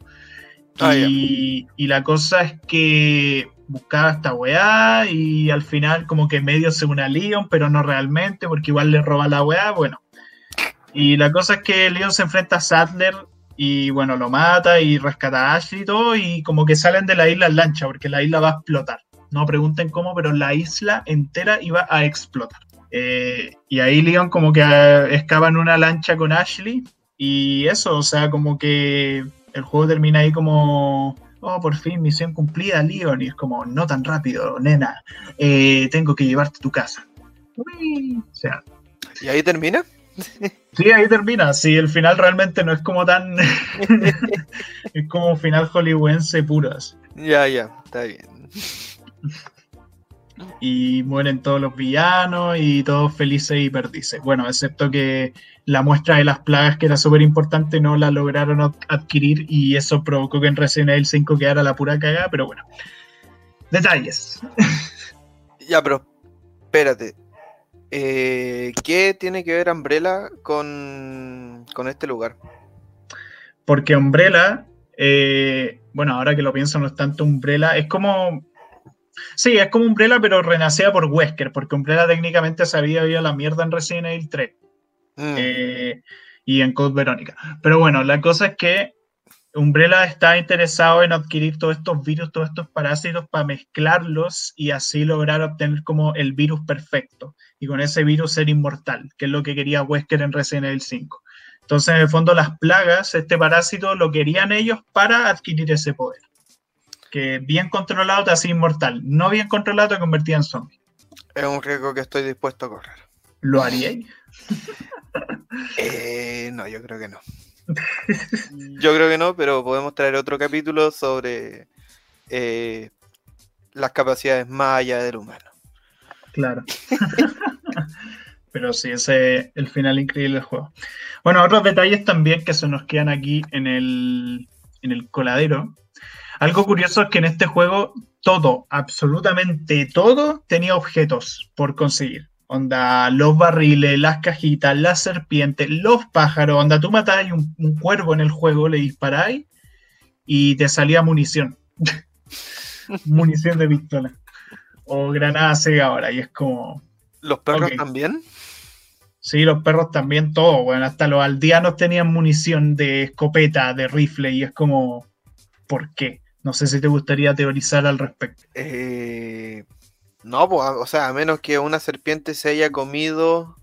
Ah, y, la cosa es que buscaba esta weá y al final como que medio se une a Leon, pero no realmente, porque igual le roba la weá, bueno. Y la cosa es que Leon se enfrenta a Sadler y bueno, lo mata y rescata a Ashley y todo, y como que salen de la isla en lancha, porque la isla va a explotar. No pregunten cómo, pero la isla entera iba a explotar. Eh, y ahí Leon como que escapa en una lancha con Ashley. Y eso, o sea, como que el juego termina ahí como, oh, por fin, misión cumplida, Leon. Y es como, no tan rápido, nena. Eh, tengo que llevarte a tu casa. O sea. ¿Y ahí termina? Sí, ahí termina. Sí, el final realmente no es como tan. <laughs> es como final hollywoodense puras. Ya, ya, está bien y mueren todos los villanos y todos felices y perdices. Bueno, excepto que la muestra de las plagas, que era súper importante, no la lograron adquirir y eso provocó que en Resident Evil 5 quedara la pura cagada, pero bueno. Detalles. Ya, pero espérate. Eh, ¿Qué tiene que ver Umbrella con, con este lugar? Porque Umbrella, eh, bueno, ahora que lo pienso, no es tanto Umbrella, es como Sí, es como Umbrella, pero renacida por Wesker, porque Umbrella técnicamente se había ido a la mierda en Resident Evil 3 mm. eh, y en Code Verónica. Pero bueno, la cosa es que Umbrella está interesado en adquirir todos estos virus, todos estos parásitos para mezclarlos y así lograr obtener como el virus perfecto y con ese virus ser inmortal, que es lo que quería Wesker en Resident Evil 5. Entonces, en el fondo, las plagas, este parásito, lo querían ellos para adquirir ese poder que bien controlado te hace inmortal, no bien controlado te convertía en zombie. Es un riesgo que estoy dispuesto a correr. ¿Lo haría? eh, no, yo creo que no. Yo creo que no, pero podemos traer otro capítulo sobre eh, las capacidades más allá del humano. Claro. <laughs> pero sí, ese es el final increíble del juego. Bueno, otros detalles también que se nos quedan aquí en el, en el coladero algo curioso es que en este juego todo, absolutamente todo, tenía objetos por conseguir. Onda, los barriles, las cajitas, las serpientes, los pájaros. Onda, tú matabas un, un cuervo en el juego, le disparáis y te salía munición. <laughs> munición de pistola. O granada ahora. Y es como. ¿Los perros también? Sí, los perros también, todo. Bueno, hasta los aldeanos tenían munición de escopeta, de rifle. Y es como. ¿Por qué? No sé si te gustaría teorizar al respecto. Eh, no, pues, o sea, a menos que una serpiente se haya comido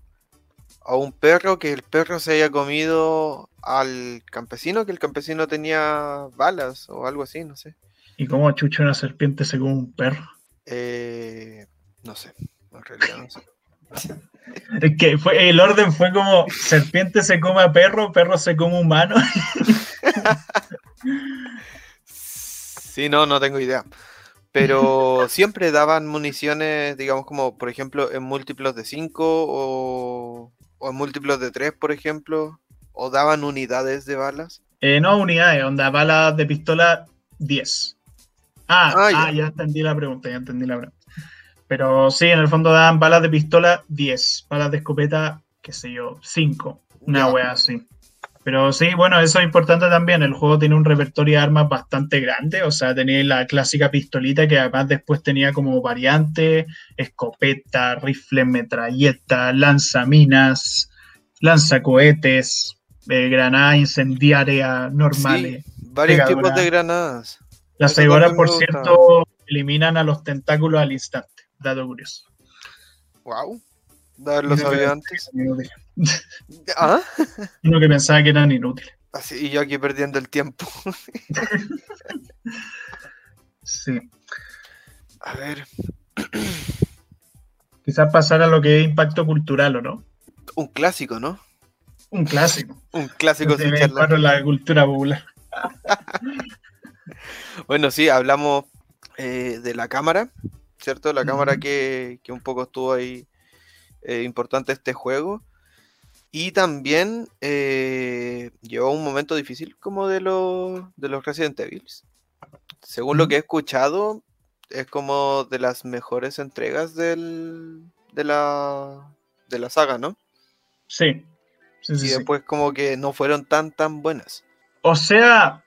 a un perro, que el perro se haya comido al campesino, que el campesino tenía balas o algo así, no sé. ¿Y cómo chucho una serpiente se come un perro? Eh, no sé, en realidad no sé. <laughs> Es que fue, el orden fue como serpiente se come a perro, perro se come humano. <laughs> Sí, no, no tengo idea. Pero <laughs> siempre daban municiones, digamos, como por ejemplo en múltiplos de 5 o, en múltiplos de 3, por ejemplo. ¿O daban unidades de balas? Eh, no, unidades, onda, balas de pistola 10. Ah, ah, ah ya. entendí la pregunta, ya entendí la pregunta. Pero sí, en el fondo daban balas de pistola 10, balas de escopeta, qué sé yo, 5. Una wea así. Pero sí, bueno, eso es importante también. El juego tiene un repertorio de armas bastante grande. O sea, tenía la clásica pistolita que además después tenía como variante escopeta, rifle, metralleta, lanzaminas, lanzacohetes, eh, granadas incendiarias normales. varios tipos de granadas. Las ceiboras, por cierto, eliminan a los tentáculos al instante. Dato curioso. Wow. <laughs> Lo sabía antes. ¿Ah? Uno que pensaba que eran inútiles. Así, y yo aquí perdiendo el tiempo. <laughs> sí. A ver. <clears throat> Quizás pasar a lo que es impacto cultural, ¿o no? Un clásico, ¿no? Un clásico. Un clásico sin charla. la cultura popular. <laughs> bueno, sí, hablamos eh, de la cámara, ¿cierto? La cámara que, un poco estuvo ahí eh, importante este juego. Y también eh, llevó un momento difícil como de los, de los Resident Evil. Según lo que he escuchado, es como de las mejores entregas del, de, la, de la saga, ¿no? Sí. y después como que no fueron tan tan buenas. O sea,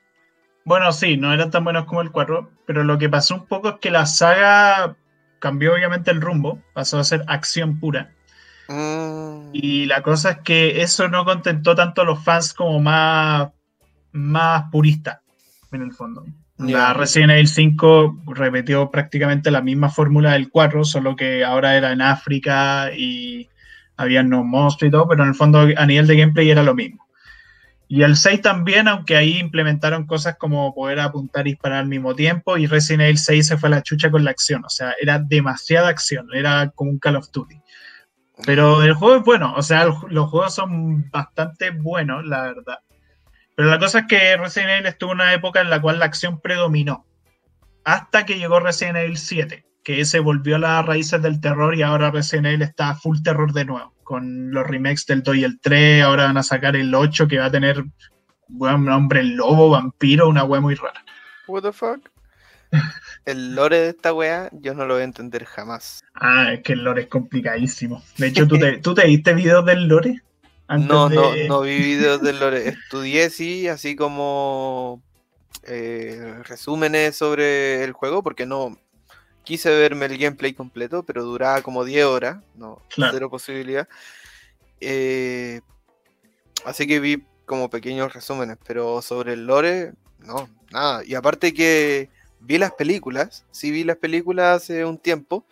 bueno, sí, no eran tan buenos como el 4, pero lo que pasó un poco es que la saga cambió obviamente el rumbo, pasó a ser acción pura. Mm. Y la cosa es que eso no contentó tanto a los fans como más, más puristas, en el fondo. La Resident Evil 5 repitió prácticamente la misma fórmula del 4, solo que ahora era en África y había no monstruos y todo, pero en el fondo a nivel de gameplay era lo mismo. Y el 6 también, aunque ahí implementaron cosas como poder apuntar y disparar al mismo tiempo, y Resident Evil 6 se fue a la chucha con la acción, o sea, era demasiada acción, era como un Call of Duty. Pero el juego es bueno, o sea, los juegos son bastante buenos, la verdad. Pero la cosa es que Resident Evil estuvo en una época en la cual la acción predominó. Hasta que llegó Resident Evil 7, que se volvió a las raíces del terror y ahora Resident Evil está full terror de nuevo. Con los remakes del 2 y el 3, ahora van a sacar el 8 que va a tener un hombre lobo, vampiro, una wea muy rara. What the fuck? El lore de esta wea yo no lo voy a entender jamás. Ah, es que el lore es complicadísimo. De hecho, ¿tú te, <laughs> ¿tú te viste videos del lore? no, no, no vi videos del lore. Estudié, sí, así como eh, resúmenes sobre el juego, porque no quise verme el gameplay completo, pero duraba como 10 horas, no, cero posibilidad. Eh, así que vi como pequeños resúmenes, pero sobre el lore, no, nada. Y aparte que vi las películas, sí vi las películas hace un tiempo,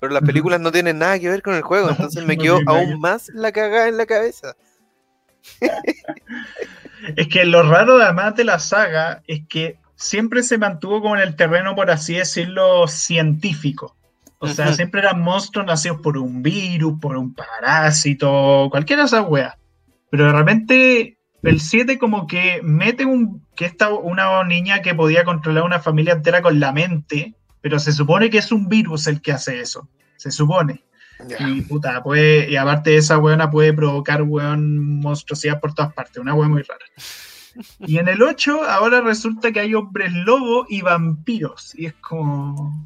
pero las películas no tienen nada que ver con el juego, entonces me quedó aún más la cagada en la cabeza. <laughs> es que lo raro además de la saga es que siempre se mantuvo como en el terreno, por así decirlo, científico. O sea, siempre eran monstruos nacidos por un virus, por un parásito, cualquiera de esas weas. Pero de repente el 7 como que mete un que esta una niña que podía controlar una familia entera con la mente, pero se supone que es un virus el que hace eso. Se supone. Y puta, puede, y aparte de esa weona puede provocar weón monstruosidad por todas partes, una weón muy rara. Y en el 8 ahora resulta que hay hombres lobo y vampiros. Y es como.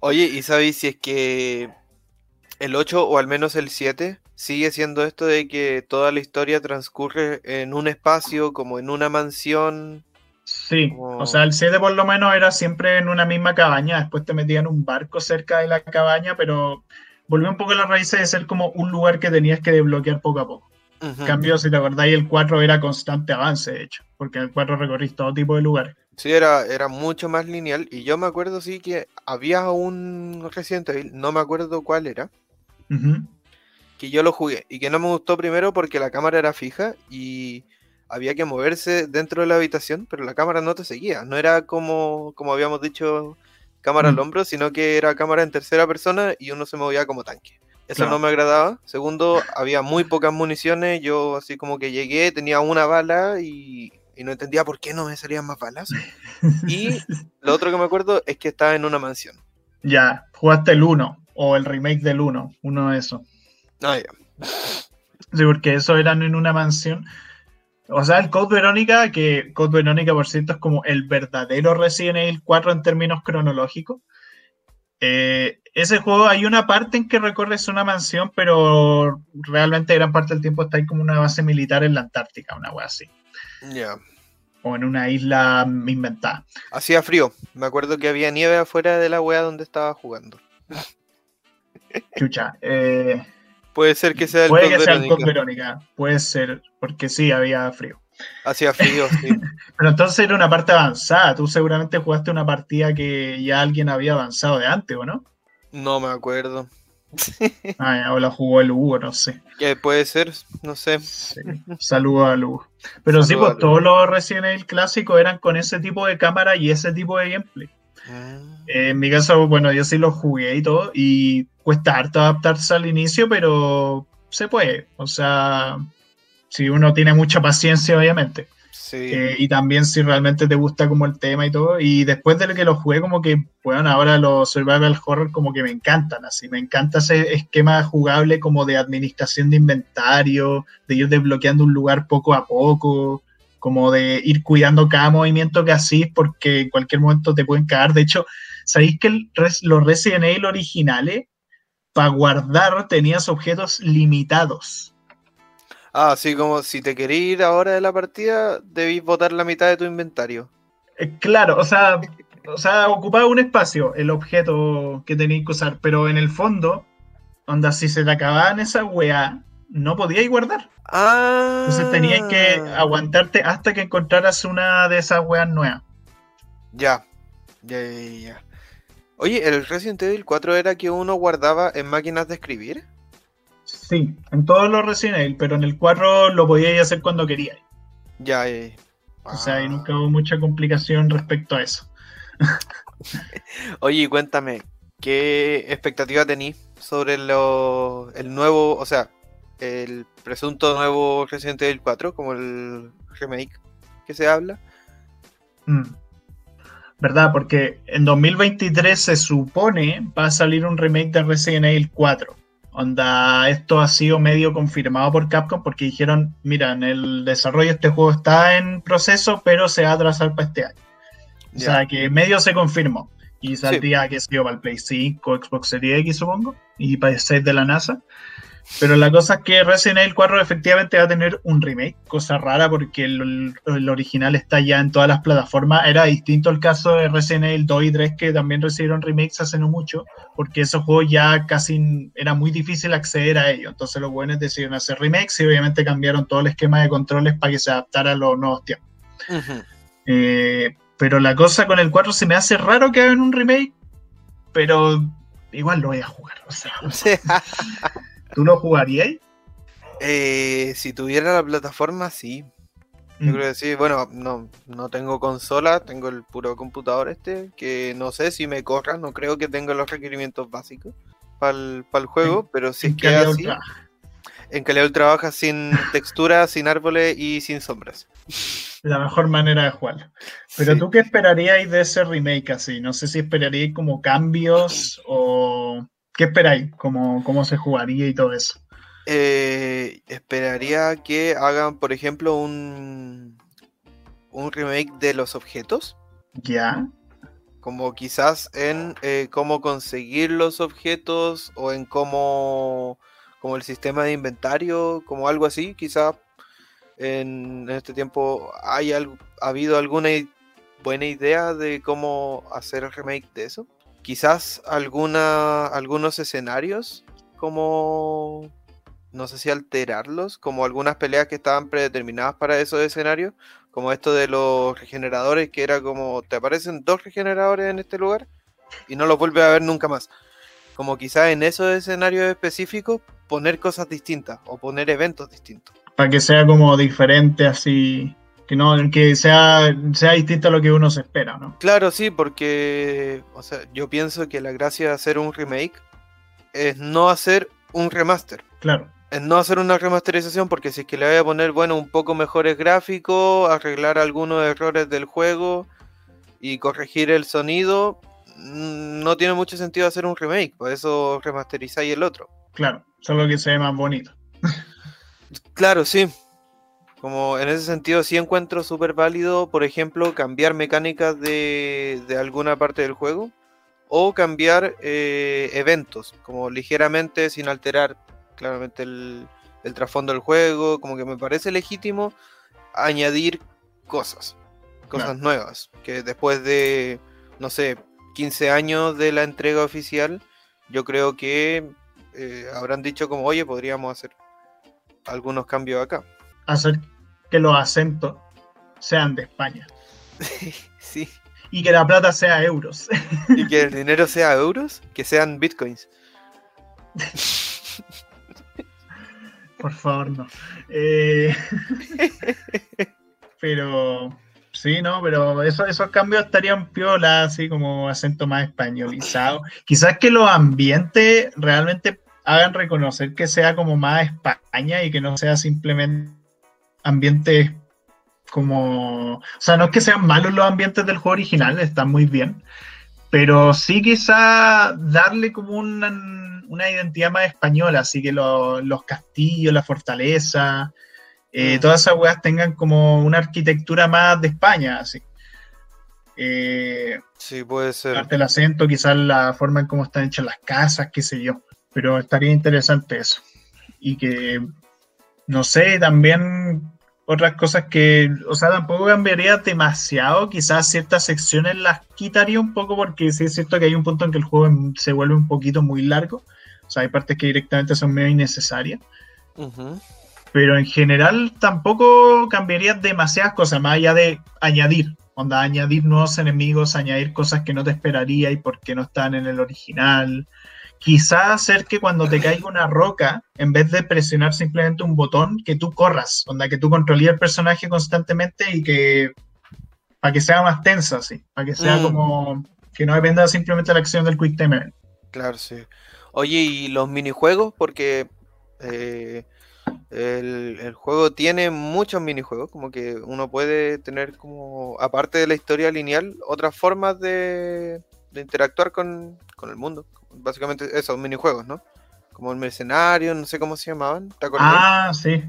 Oye, ¿y sabéis si es que el 8 o al menos el 7 sigue siendo esto de que toda la historia transcurre en un espacio, como en una mansión? Sí, o sea, el 7 por lo menos era siempre en una misma cabaña, después te metían un barco cerca de la cabaña, pero volvió un poco a la raíz de ser como un lugar que tenías que desbloquear poco a poco. En cambio, si te acordáis, el 4 era constante avance, de hecho, porque el 4 recorrís todo tipo de lugares. Sí, era, era mucho más lineal, y yo me acuerdo, sí, que había un Resident Evil, no me acuerdo cuál era, que yo lo jugué, y que no me gustó primero porque la cámara era fija, y había que moverse dentro de la habitación, pero la cámara no te seguía. No era como, como habíamos dicho, cámara al mm. hombro, sino que era cámara en tercera persona y uno se movía como tanque. Eso no me agradaba. Segundo, había muy pocas municiones. Yo así como que llegué, tenía una bala y, y no entendía por qué no me salían más balas. <laughs> Y lo otro que me acuerdo es que estaba en una mansión. Ya, jugaste el 1 o el remake del 1, uno de esos. Ah, ya. Sí, porque eso eran en una mansión. O sea, el Code Verónica, que Code Verónica, por cierto, es como el verdadero Resident Evil 4 en términos cronológicos. Eh, ese juego hay una parte en que recorres una mansión, pero realmente gran parte del tiempo está ahí como una base militar en la Antártica, una wea así. Ya. O en una isla inventada. Hacía frío. Me acuerdo que había nieve afuera de la wea donde estaba jugando. Chucha. Eh, Puede ser que sea el Puede que sea el Verónica. Puede ser, porque sí, había frío. Hacía frío, <laughs> sí. Pero entonces era una parte avanzada. Tú seguramente jugaste una partida que ya alguien había avanzado de antes, ¿o no? No me acuerdo. <laughs> ah, o la jugó el Hugo, no sé. Que puede ser, no sé. Saludos a Hugo. Pero sí, pues todos los Resident Evil clásicos eran con ese tipo de cámara y ese tipo de gameplay. Mm. en mi caso, bueno, yo sí lo jugué y todo, y cuesta harto adaptarse al inicio, pero se puede. O sea, si uno tiene mucha paciencia, obviamente. Eh, y también si realmente te gusta como el tema y todo. Y después de lo que lo jugué, como que, bueno, ahora los survival horror como que me encantan, así. Me encanta ese esquema jugable como de administración de inventario, de ir desbloqueando un lugar poco a poco, como de ir cuidando cada movimiento que así porque en cualquier momento te pueden caer. De hecho, ¿sabéis que los Resident Evil originales, para guardar, tenías objetos limitados? Ah, así como si te querés ir ahora de la partida, debís botar la mitad de tu inventario. Eh, claro, o sea, o sea, ocupaba un espacio el objeto que tenías que usar, pero en el fondo, onda, si se te acababan esa weá, no podíais guardar. Ah. Entonces tenías que aguantarte hasta que encontraras una de esas weas nuevas. Ya, ya, ya, ya. Oye, ¿el Resident Evil 4 era que uno guardaba en máquinas de escribir? Sí, en todos los Resident Evil, pero en el 4 lo podíais hacer cuando queríais. Ya, ya. O sea, ahí nunca hubo mucha complicación respecto a eso. <laughs> Oye, cuéntame, ¿qué expectativa tenéis sobre lo, el nuevo, o sea, el presunto nuevo Resident Evil 4, como el remake que se habla? Mm. ¿Verdad? Porque en 2023 se supone va a salir un remake de Resident Evil 4. Onda, esto ha sido medio confirmado por Capcom porque dijeron, mira, en el desarrollo este juego está en proceso, pero se va a atrasar para este año. O sea, que medio se confirmó. Y saldría, que se para el Play 5, Xbox Series X, supongo, y para el 6 de la NASA. Pero la cosa es que Resident Evil 4 efectivamente va a tener un remake, cosa rara porque el, original está ya en todas las plataformas. Era distinto el caso de Resident Evil 2 y 3 que también recibieron remakes hace no mucho, porque esos juegos ya casi era muy difícil acceder a ellos. Entonces los buenos decidieron hacer remakes y obviamente cambiaron todo el esquema de controles para que se adaptara a los nuevos tiempos. Eh, pero la cosa con el 4 se me hace raro que hagan un remake, pero igual lo voy a jugar. O sea. <laughs> ¿Tú lo jugarías? Eh, si tuviera la plataforma, sí. Yo mm. creo que sí. Bueno, no, no tengo consola, tengo el puro computador este, que no sé si me corra, no creo que tenga los requerimientos básicos para el, juego, pero si es que así, en calidad trabaja sin <laughs> textura, sin árboles y sin sombras. La mejor manera de jugar. Pero tú qué esperaríais de ese remake así? No sé si esperaríais como cambios o ¿Qué esperáis? ¿Cómo, ¿Cómo se jugaría y todo eso? Eh, esperaría que hagan, por ejemplo, un, un remake de los objetos. Ya. Como quizás en eh, cómo conseguir los objetos o en cómo, como el sistema de inventario, como algo así. Quizás en, este tiempo hay ha habido alguna buena idea de cómo hacer el remake de eso quizás alguna, algunos escenarios, como, no sé si alterarlos, como algunas peleas que estaban predeterminadas para esos escenarios, como esto de los regeneradores, que era como, te aparecen dos regeneradores en este lugar y no los vuelves a ver nunca más. Como quizás en esos escenarios específicos poner cosas distintas o poner eventos distintos. Para que sea como diferente así que no que sea, sea distinto a lo que uno se espera, ¿no? Claro, sí, porque o sea, yo pienso que la gracia de hacer un remake es no hacer un remaster. Claro. Es no hacer una remasterización porque si es que le voy a poner, bueno, un poco mejores gráficos, arreglar algunos errores del juego y corregir el sonido, mm, no tiene mucho sentido hacer un remake, por eso remasterizáis el otro. Claro, solo que se ve más bonito. claro, sí, como en ese sentido sí encuentro súper válido, por ejemplo, cambiar mecánicas de, alguna parte del juego o cambiar eh, eventos, como ligeramente sin alterar claramente el, trasfondo del juego, como que me parece legítimo añadir cosas, cosas nuevas, que después de, no sé, 15 años de la entrega oficial, yo creo que eh, habrán dicho como, oye, podríamos hacer algunos cambios acá hacer que los acentos sean de España. <laughs> Sí. Y que la plata sea euros. Y que el dinero sea euros, que sean bitcoins. <laughs> Por favor, no. Eh, <laughs> pero Sí, no, pero eso, esos cambios estarían piola, así como acento más españolizado. Quizás que los ambientes realmente hagan reconocer que sea como más España y que no sea simplemente ambientes como... O sea, no es que sean malos los ambientes del juego original, están muy bien, pero sí quizá darle como una, una identidad más española, así que los castillos, la fortaleza, eh, mm. todas esas weas tengan como una arquitectura más de España, así. Eh, sí, puede ser. el acento, quizás la forma en cómo están hechas las casas, qué sé yo. Pero estaría interesante eso. Y que, no sé, también otras cosas que, o sea, tampoco cambiaría demasiado. Quizás ciertas secciones las quitaría un poco porque sí es cierto que hay un punto en que el juego se vuelve un poquito muy largo. O sea, hay partes que directamente son medio innecesarias. Pero en general tampoco cambiaría demasiadas cosas, más allá de añadir. Onda, añadir nuevos enemigos, añadir cosas que no te esperaría y porque no están en el original. Quizá hacer que cuando te caiga una roca, en vez de presionar simplemente un botón, que tú corras, onda, que tú controlías el personaje constantemente y que. para que sea más tensa, sí. Para que sea mm. como. que no dependa simplemente de la acción del Quick Time Claro, sí. Oye, ¿y los minijuegos? Porque eh, el, juego tiene muchos minijuegos, como que uno puede tener como, aparte de la historia lineal, otras formas de, interactuar con, el mundo. Básicamente esos minijuegos, ¿no? Como el mercenario, no sé cómo se llamaban. ¿te ah, sí.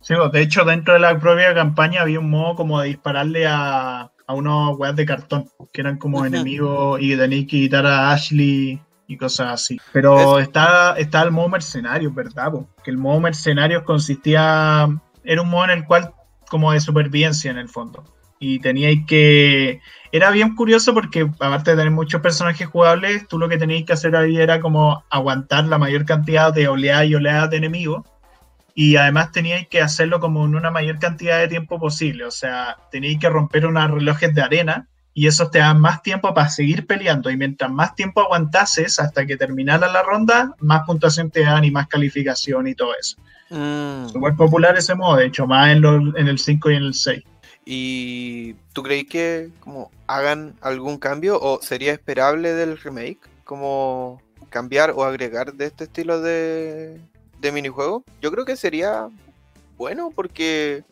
Sí, pues, de hecho, dentro de la propia campaña había un modo como de dispararle a, a unos weas de cartón, que eran como enemigos y tenéis que quitar a Ashley y cosas así. Pero está, está el modo mercenario, ¿verdad? Que el modo mercenario consistía, era un modo en el cual como de supervivencia en el fondo. Y teníais que... Era bien curioso porque aparte de tener muchos personajes jugables, tú lo que tenías que hacer ahí era como aguantar la mayor cantidad de oleadas y oleadas de enemigos. Y además teníais que hacerlo como en una mayor cantidad de tiempo posible. O sea, teníais que romper unos relojes de arena y eso te da más tiempo para seguir peleando. Y mientras más tiempo aguantases hasta que terminara la ronda, más puntuación te dan y más calificación y todo eso. Mm. Súper popular ese modo, de hecho, más en, en el 5 y en el 6. ¿Y tú crees que como hagan algún cambio o sería esperable del remake? Como cambiar o agregar de este estilo de, de minijuego? Yo creo que sería bueno porque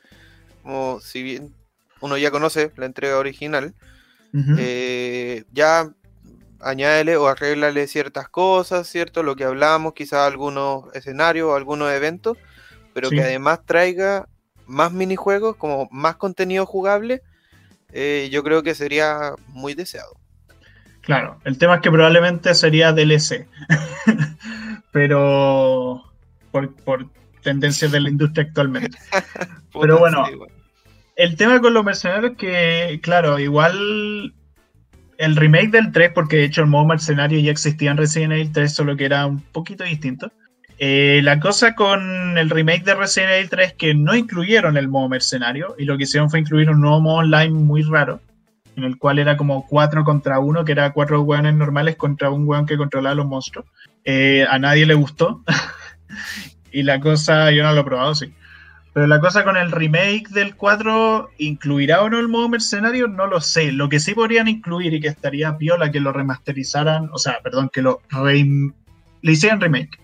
como si bien uno ya conoce la entrega original, eh, ya añádele o arréglale ciertas cosas, ¿cierto? Lo que hablamos, quizás algunos escenarios, algunos eventos, pero que además traiga más minijuegos, como más contenido jugable, eh, yo creo que sería muy deseado. Claro, el tema es que probablemente sería DLC, <laughs> pero por, por tendencias de la industria actualmente. <laughs> pero bueno, el tema con los mercenarios es que, claro, igual el remake del 3, porque de hecho el modo mercenario ya existía en Resident Evil 3, solo que era un poquito distinto. Eh, la cosa con el remake de Resident Evil 3 es que no incluyeron el modo mercenario y lo que hicieron fue incluir un nuevo modo online muy raro, en el cual era como 4 contra 1, que era 4 hueones normales contra un hueón que controlaba los monstruos. Eh, a nadie le gustó. <laughs> y la cosa, yo no lo he probado, sí. Pero la cosa con el remake del 4, ¿incluirá o no el modo mercenario? No lo sé. Lo que sí podrían incluir y que estaría piola que lo remasterizaran, o sea, perdón, que lo le hicieran remake,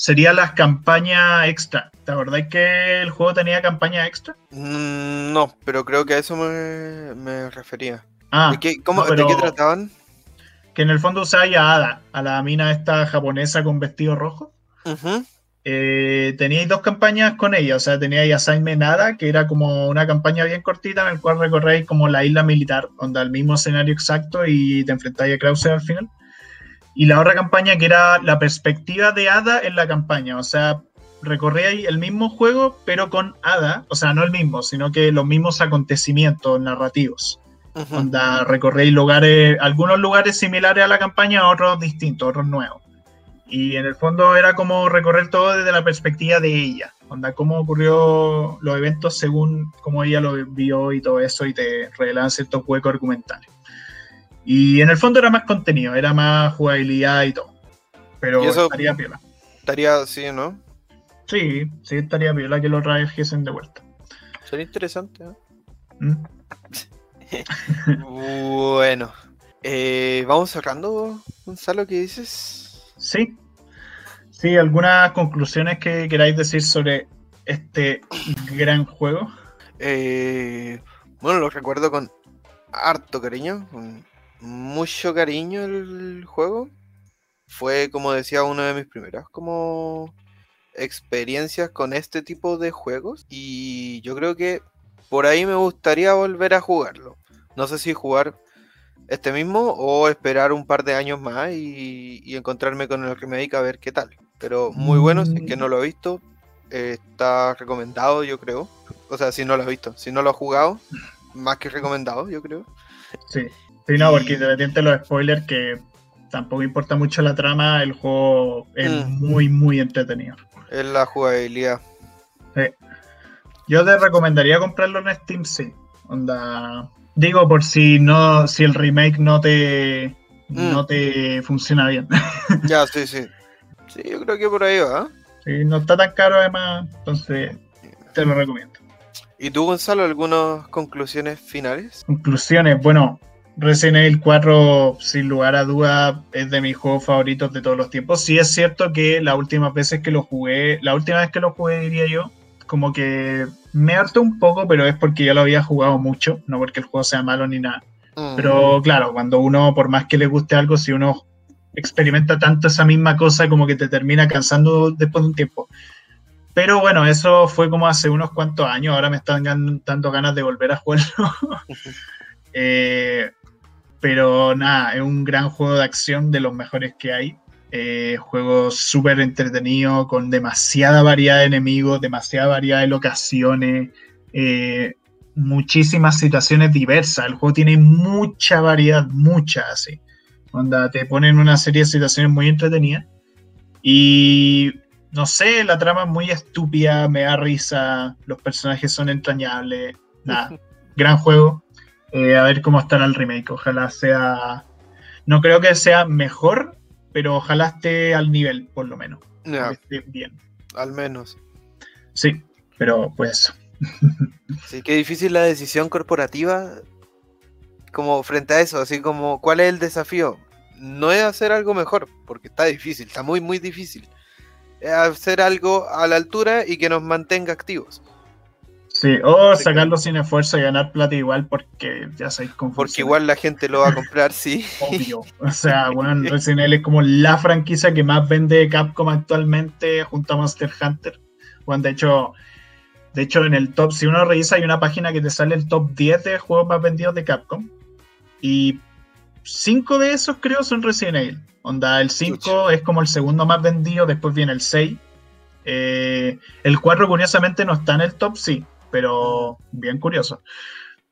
sería las campañas extra. ¿Te acordáis que el juego tenía campaña extra? Mm, no, pero creo que a eso me, refería. Ah, ¿De qué, ¿De qué trataban? Que en el fondo usaba a Ada, a la mina esta japonesa con vestido rojo. Eh, teníais dos campañas con ella, o sea, teníais Assignment Nada, que era como una campaña bien cortita en el cual recorréis como la isla militar, donde el mismo escenario exacto y te enfrentáis a Krause al final. Y la otra campaña que era la perspectiva de Ada en la campaña, o sea, recorríais el mismo juego, pero con Ada, o sea, no el mismo, sino que los mismos acontecimientos narrativos. Donde recorréis lugares, algunos lugares similares a la campaña, otros distintos, otros nuevos. Y en el fondo era como recorrer todo desde la perspectiva de ella, onda, cómo ocurrió los eventos según cómo ella lo vio y todo eso, y te revelaban ciertos huecos argumentales. Y en el fondo era más contenido, era más jugabilidad y todo. Pero estaría piola. Estaría así, ¿no? Sí, sí estaría piola que los trajesen de vuelta. Sería interesante, ¿eh? ¿Mm? <laughs> bueno, eh, vamos cerrando, Gonzalo, ¿qué dices? Sí, sí, algunas conclusiones que queráis decir sobre este gran juego. Eh, bueno, lo recuerdo con harto cariño, con mucho cariño el juego. Fue, como decía, una de mis primeras como experiencias con este tipo de juegos y yo creo que por ahí me gustaría volver a jugarlo. No sé si jugar este mismo o esperar un par de años más y, encontrarme con el remake a ver qué tal. Pero muy bueno, si es que no lo he visto, está recomendado, yo creo. O sea, si no lo he visto, si no lo he jugado, más que recomendado, yo creo. Sí, sí, no, porque independiente de los spoilers, que tampoco importa mucho la trama, el juego es mm. muy, muy entretenido. Es la jugabilidad. Sí. Yo te recomendaría comprarlo en Steam, sí. Onda. Digo, por si no, si el remake no te mm. no te funciona bien. <laughs> ya, sí, sí. Sí, yo creo que por ahí va. Sí, no está tan caro además, entonces te lo recomiendo. ¿Y tú, Gonzalo, algunas conclusiones finales? Conclusiones, bueno, Resident Evil 4, sin lugar a duda, es de mis juegos favoritos de todos los tiempos. Sí es cierto que las últimas veces que lo jugué, la última vez que lo jugué, diría yo, como que me harto un poco, pero es porque yo lo había jugado mucho, no porque el juego sea malo ni nada. Mm. Pero claro, cuando uno, por más que le guste algo, si uno experimenta tanto esa misma cosa, como que te termina cansando después de un tiempo. Pero bueno, eso fue como hace unos cuantos años, ahora me están dando ganas de volver a jugarlo. <laughs> <laughs> eh, pero nada, es un gran juego de acción de los mejores que hay. Eh, juego súper entretenido, con demasiada variedad de enemigos, demasiada variedad de locaciones, eh, muchísimas situaciones diversas. El juego tiene mucha variedad, mucha así. Onda, te ponen una serie de situaciones muy entretenidas. Y no sé, la trama es muy estúpida, me da risa, los personajes son entrañables. Nada, <laughs> gran juego. Eh, a ver cómo estará el remake. Ojalá sea. No creo que sea mejor, pero ojalá esté al nivel, por lo menos. Esté bien. Al menos. Sí, pero pues. <laughs> sí, qué difícil la decisión corporativa. Como frente a eso, así como, ¿cuál es el desafío? No es hacer algo mejor, porque está difícil, está muy, muy difícil. Es hacer algo a la altura y que nos mantenga activos. Sí, o sacarlo sin esfuerzo y ganar plata igual porque ya sabéis cómo Porque igual la gente lo va a comprar, sí. Obvio. O sea, <laughs> bueno, Resident Evil es como la franquicia que más vende Capcom actualmente junto a Monster Hunter. Bueno, de hecho, de hecho, en el top, si uno revisa, hay una página que te sale el top 10 de juegos más vendidos de Capcom. Y 5 de esos creo son Resident Evil. Onda, el 5 es como el segundo más vendido, después viene el 6. Eh, el 4 curiosamente no está en el top, sí, pero bien curioso.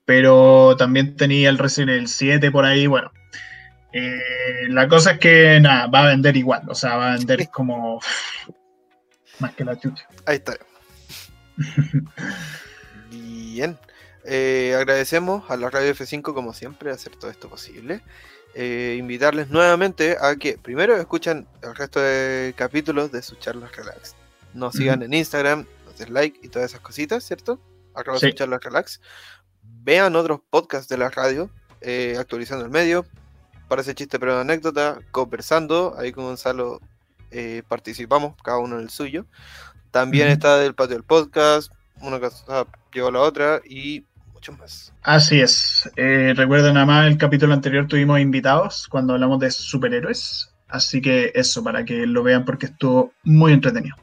Pero también tenía el Resident Evil 7 por ahí, bueno. Eh, la cosa es que nada, va a vender igual, o sea, va a vender como <laughs> más que la chucha. Ahí está. Bien. Eh, agradecemos a la Radio F5 como siempre hacer todo esto posible. Eh, invitarles nuevamente a que primero escuchen el resto de capítulos de sus charlas relax. Nos sigan en Instagram, like y todas esas cositas, ¿cierto? Acabo de escuchar la relax. Vean otros podcasts de la radio, eh, actualizando el medio. Parece chiste, pero anécdota. Conversando, ahí con Gonzalo eh, participamos, cada uno en el suyo. También está del patio del podcast, una cosa lleva a la otra y mucho más. Así es. Eh, recuerden, nada más, el capítulo anterior tuvimos invitados cuando hablamos de superhéroes. Así que eso, para que lo vean porque estuvo muy entretenido.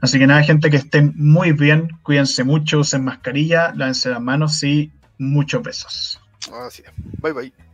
Así que nada, gente, que estén muy bien, cuídense mucho, usen mascarilla, lávense las manos y muchos besos. Así Bye bye.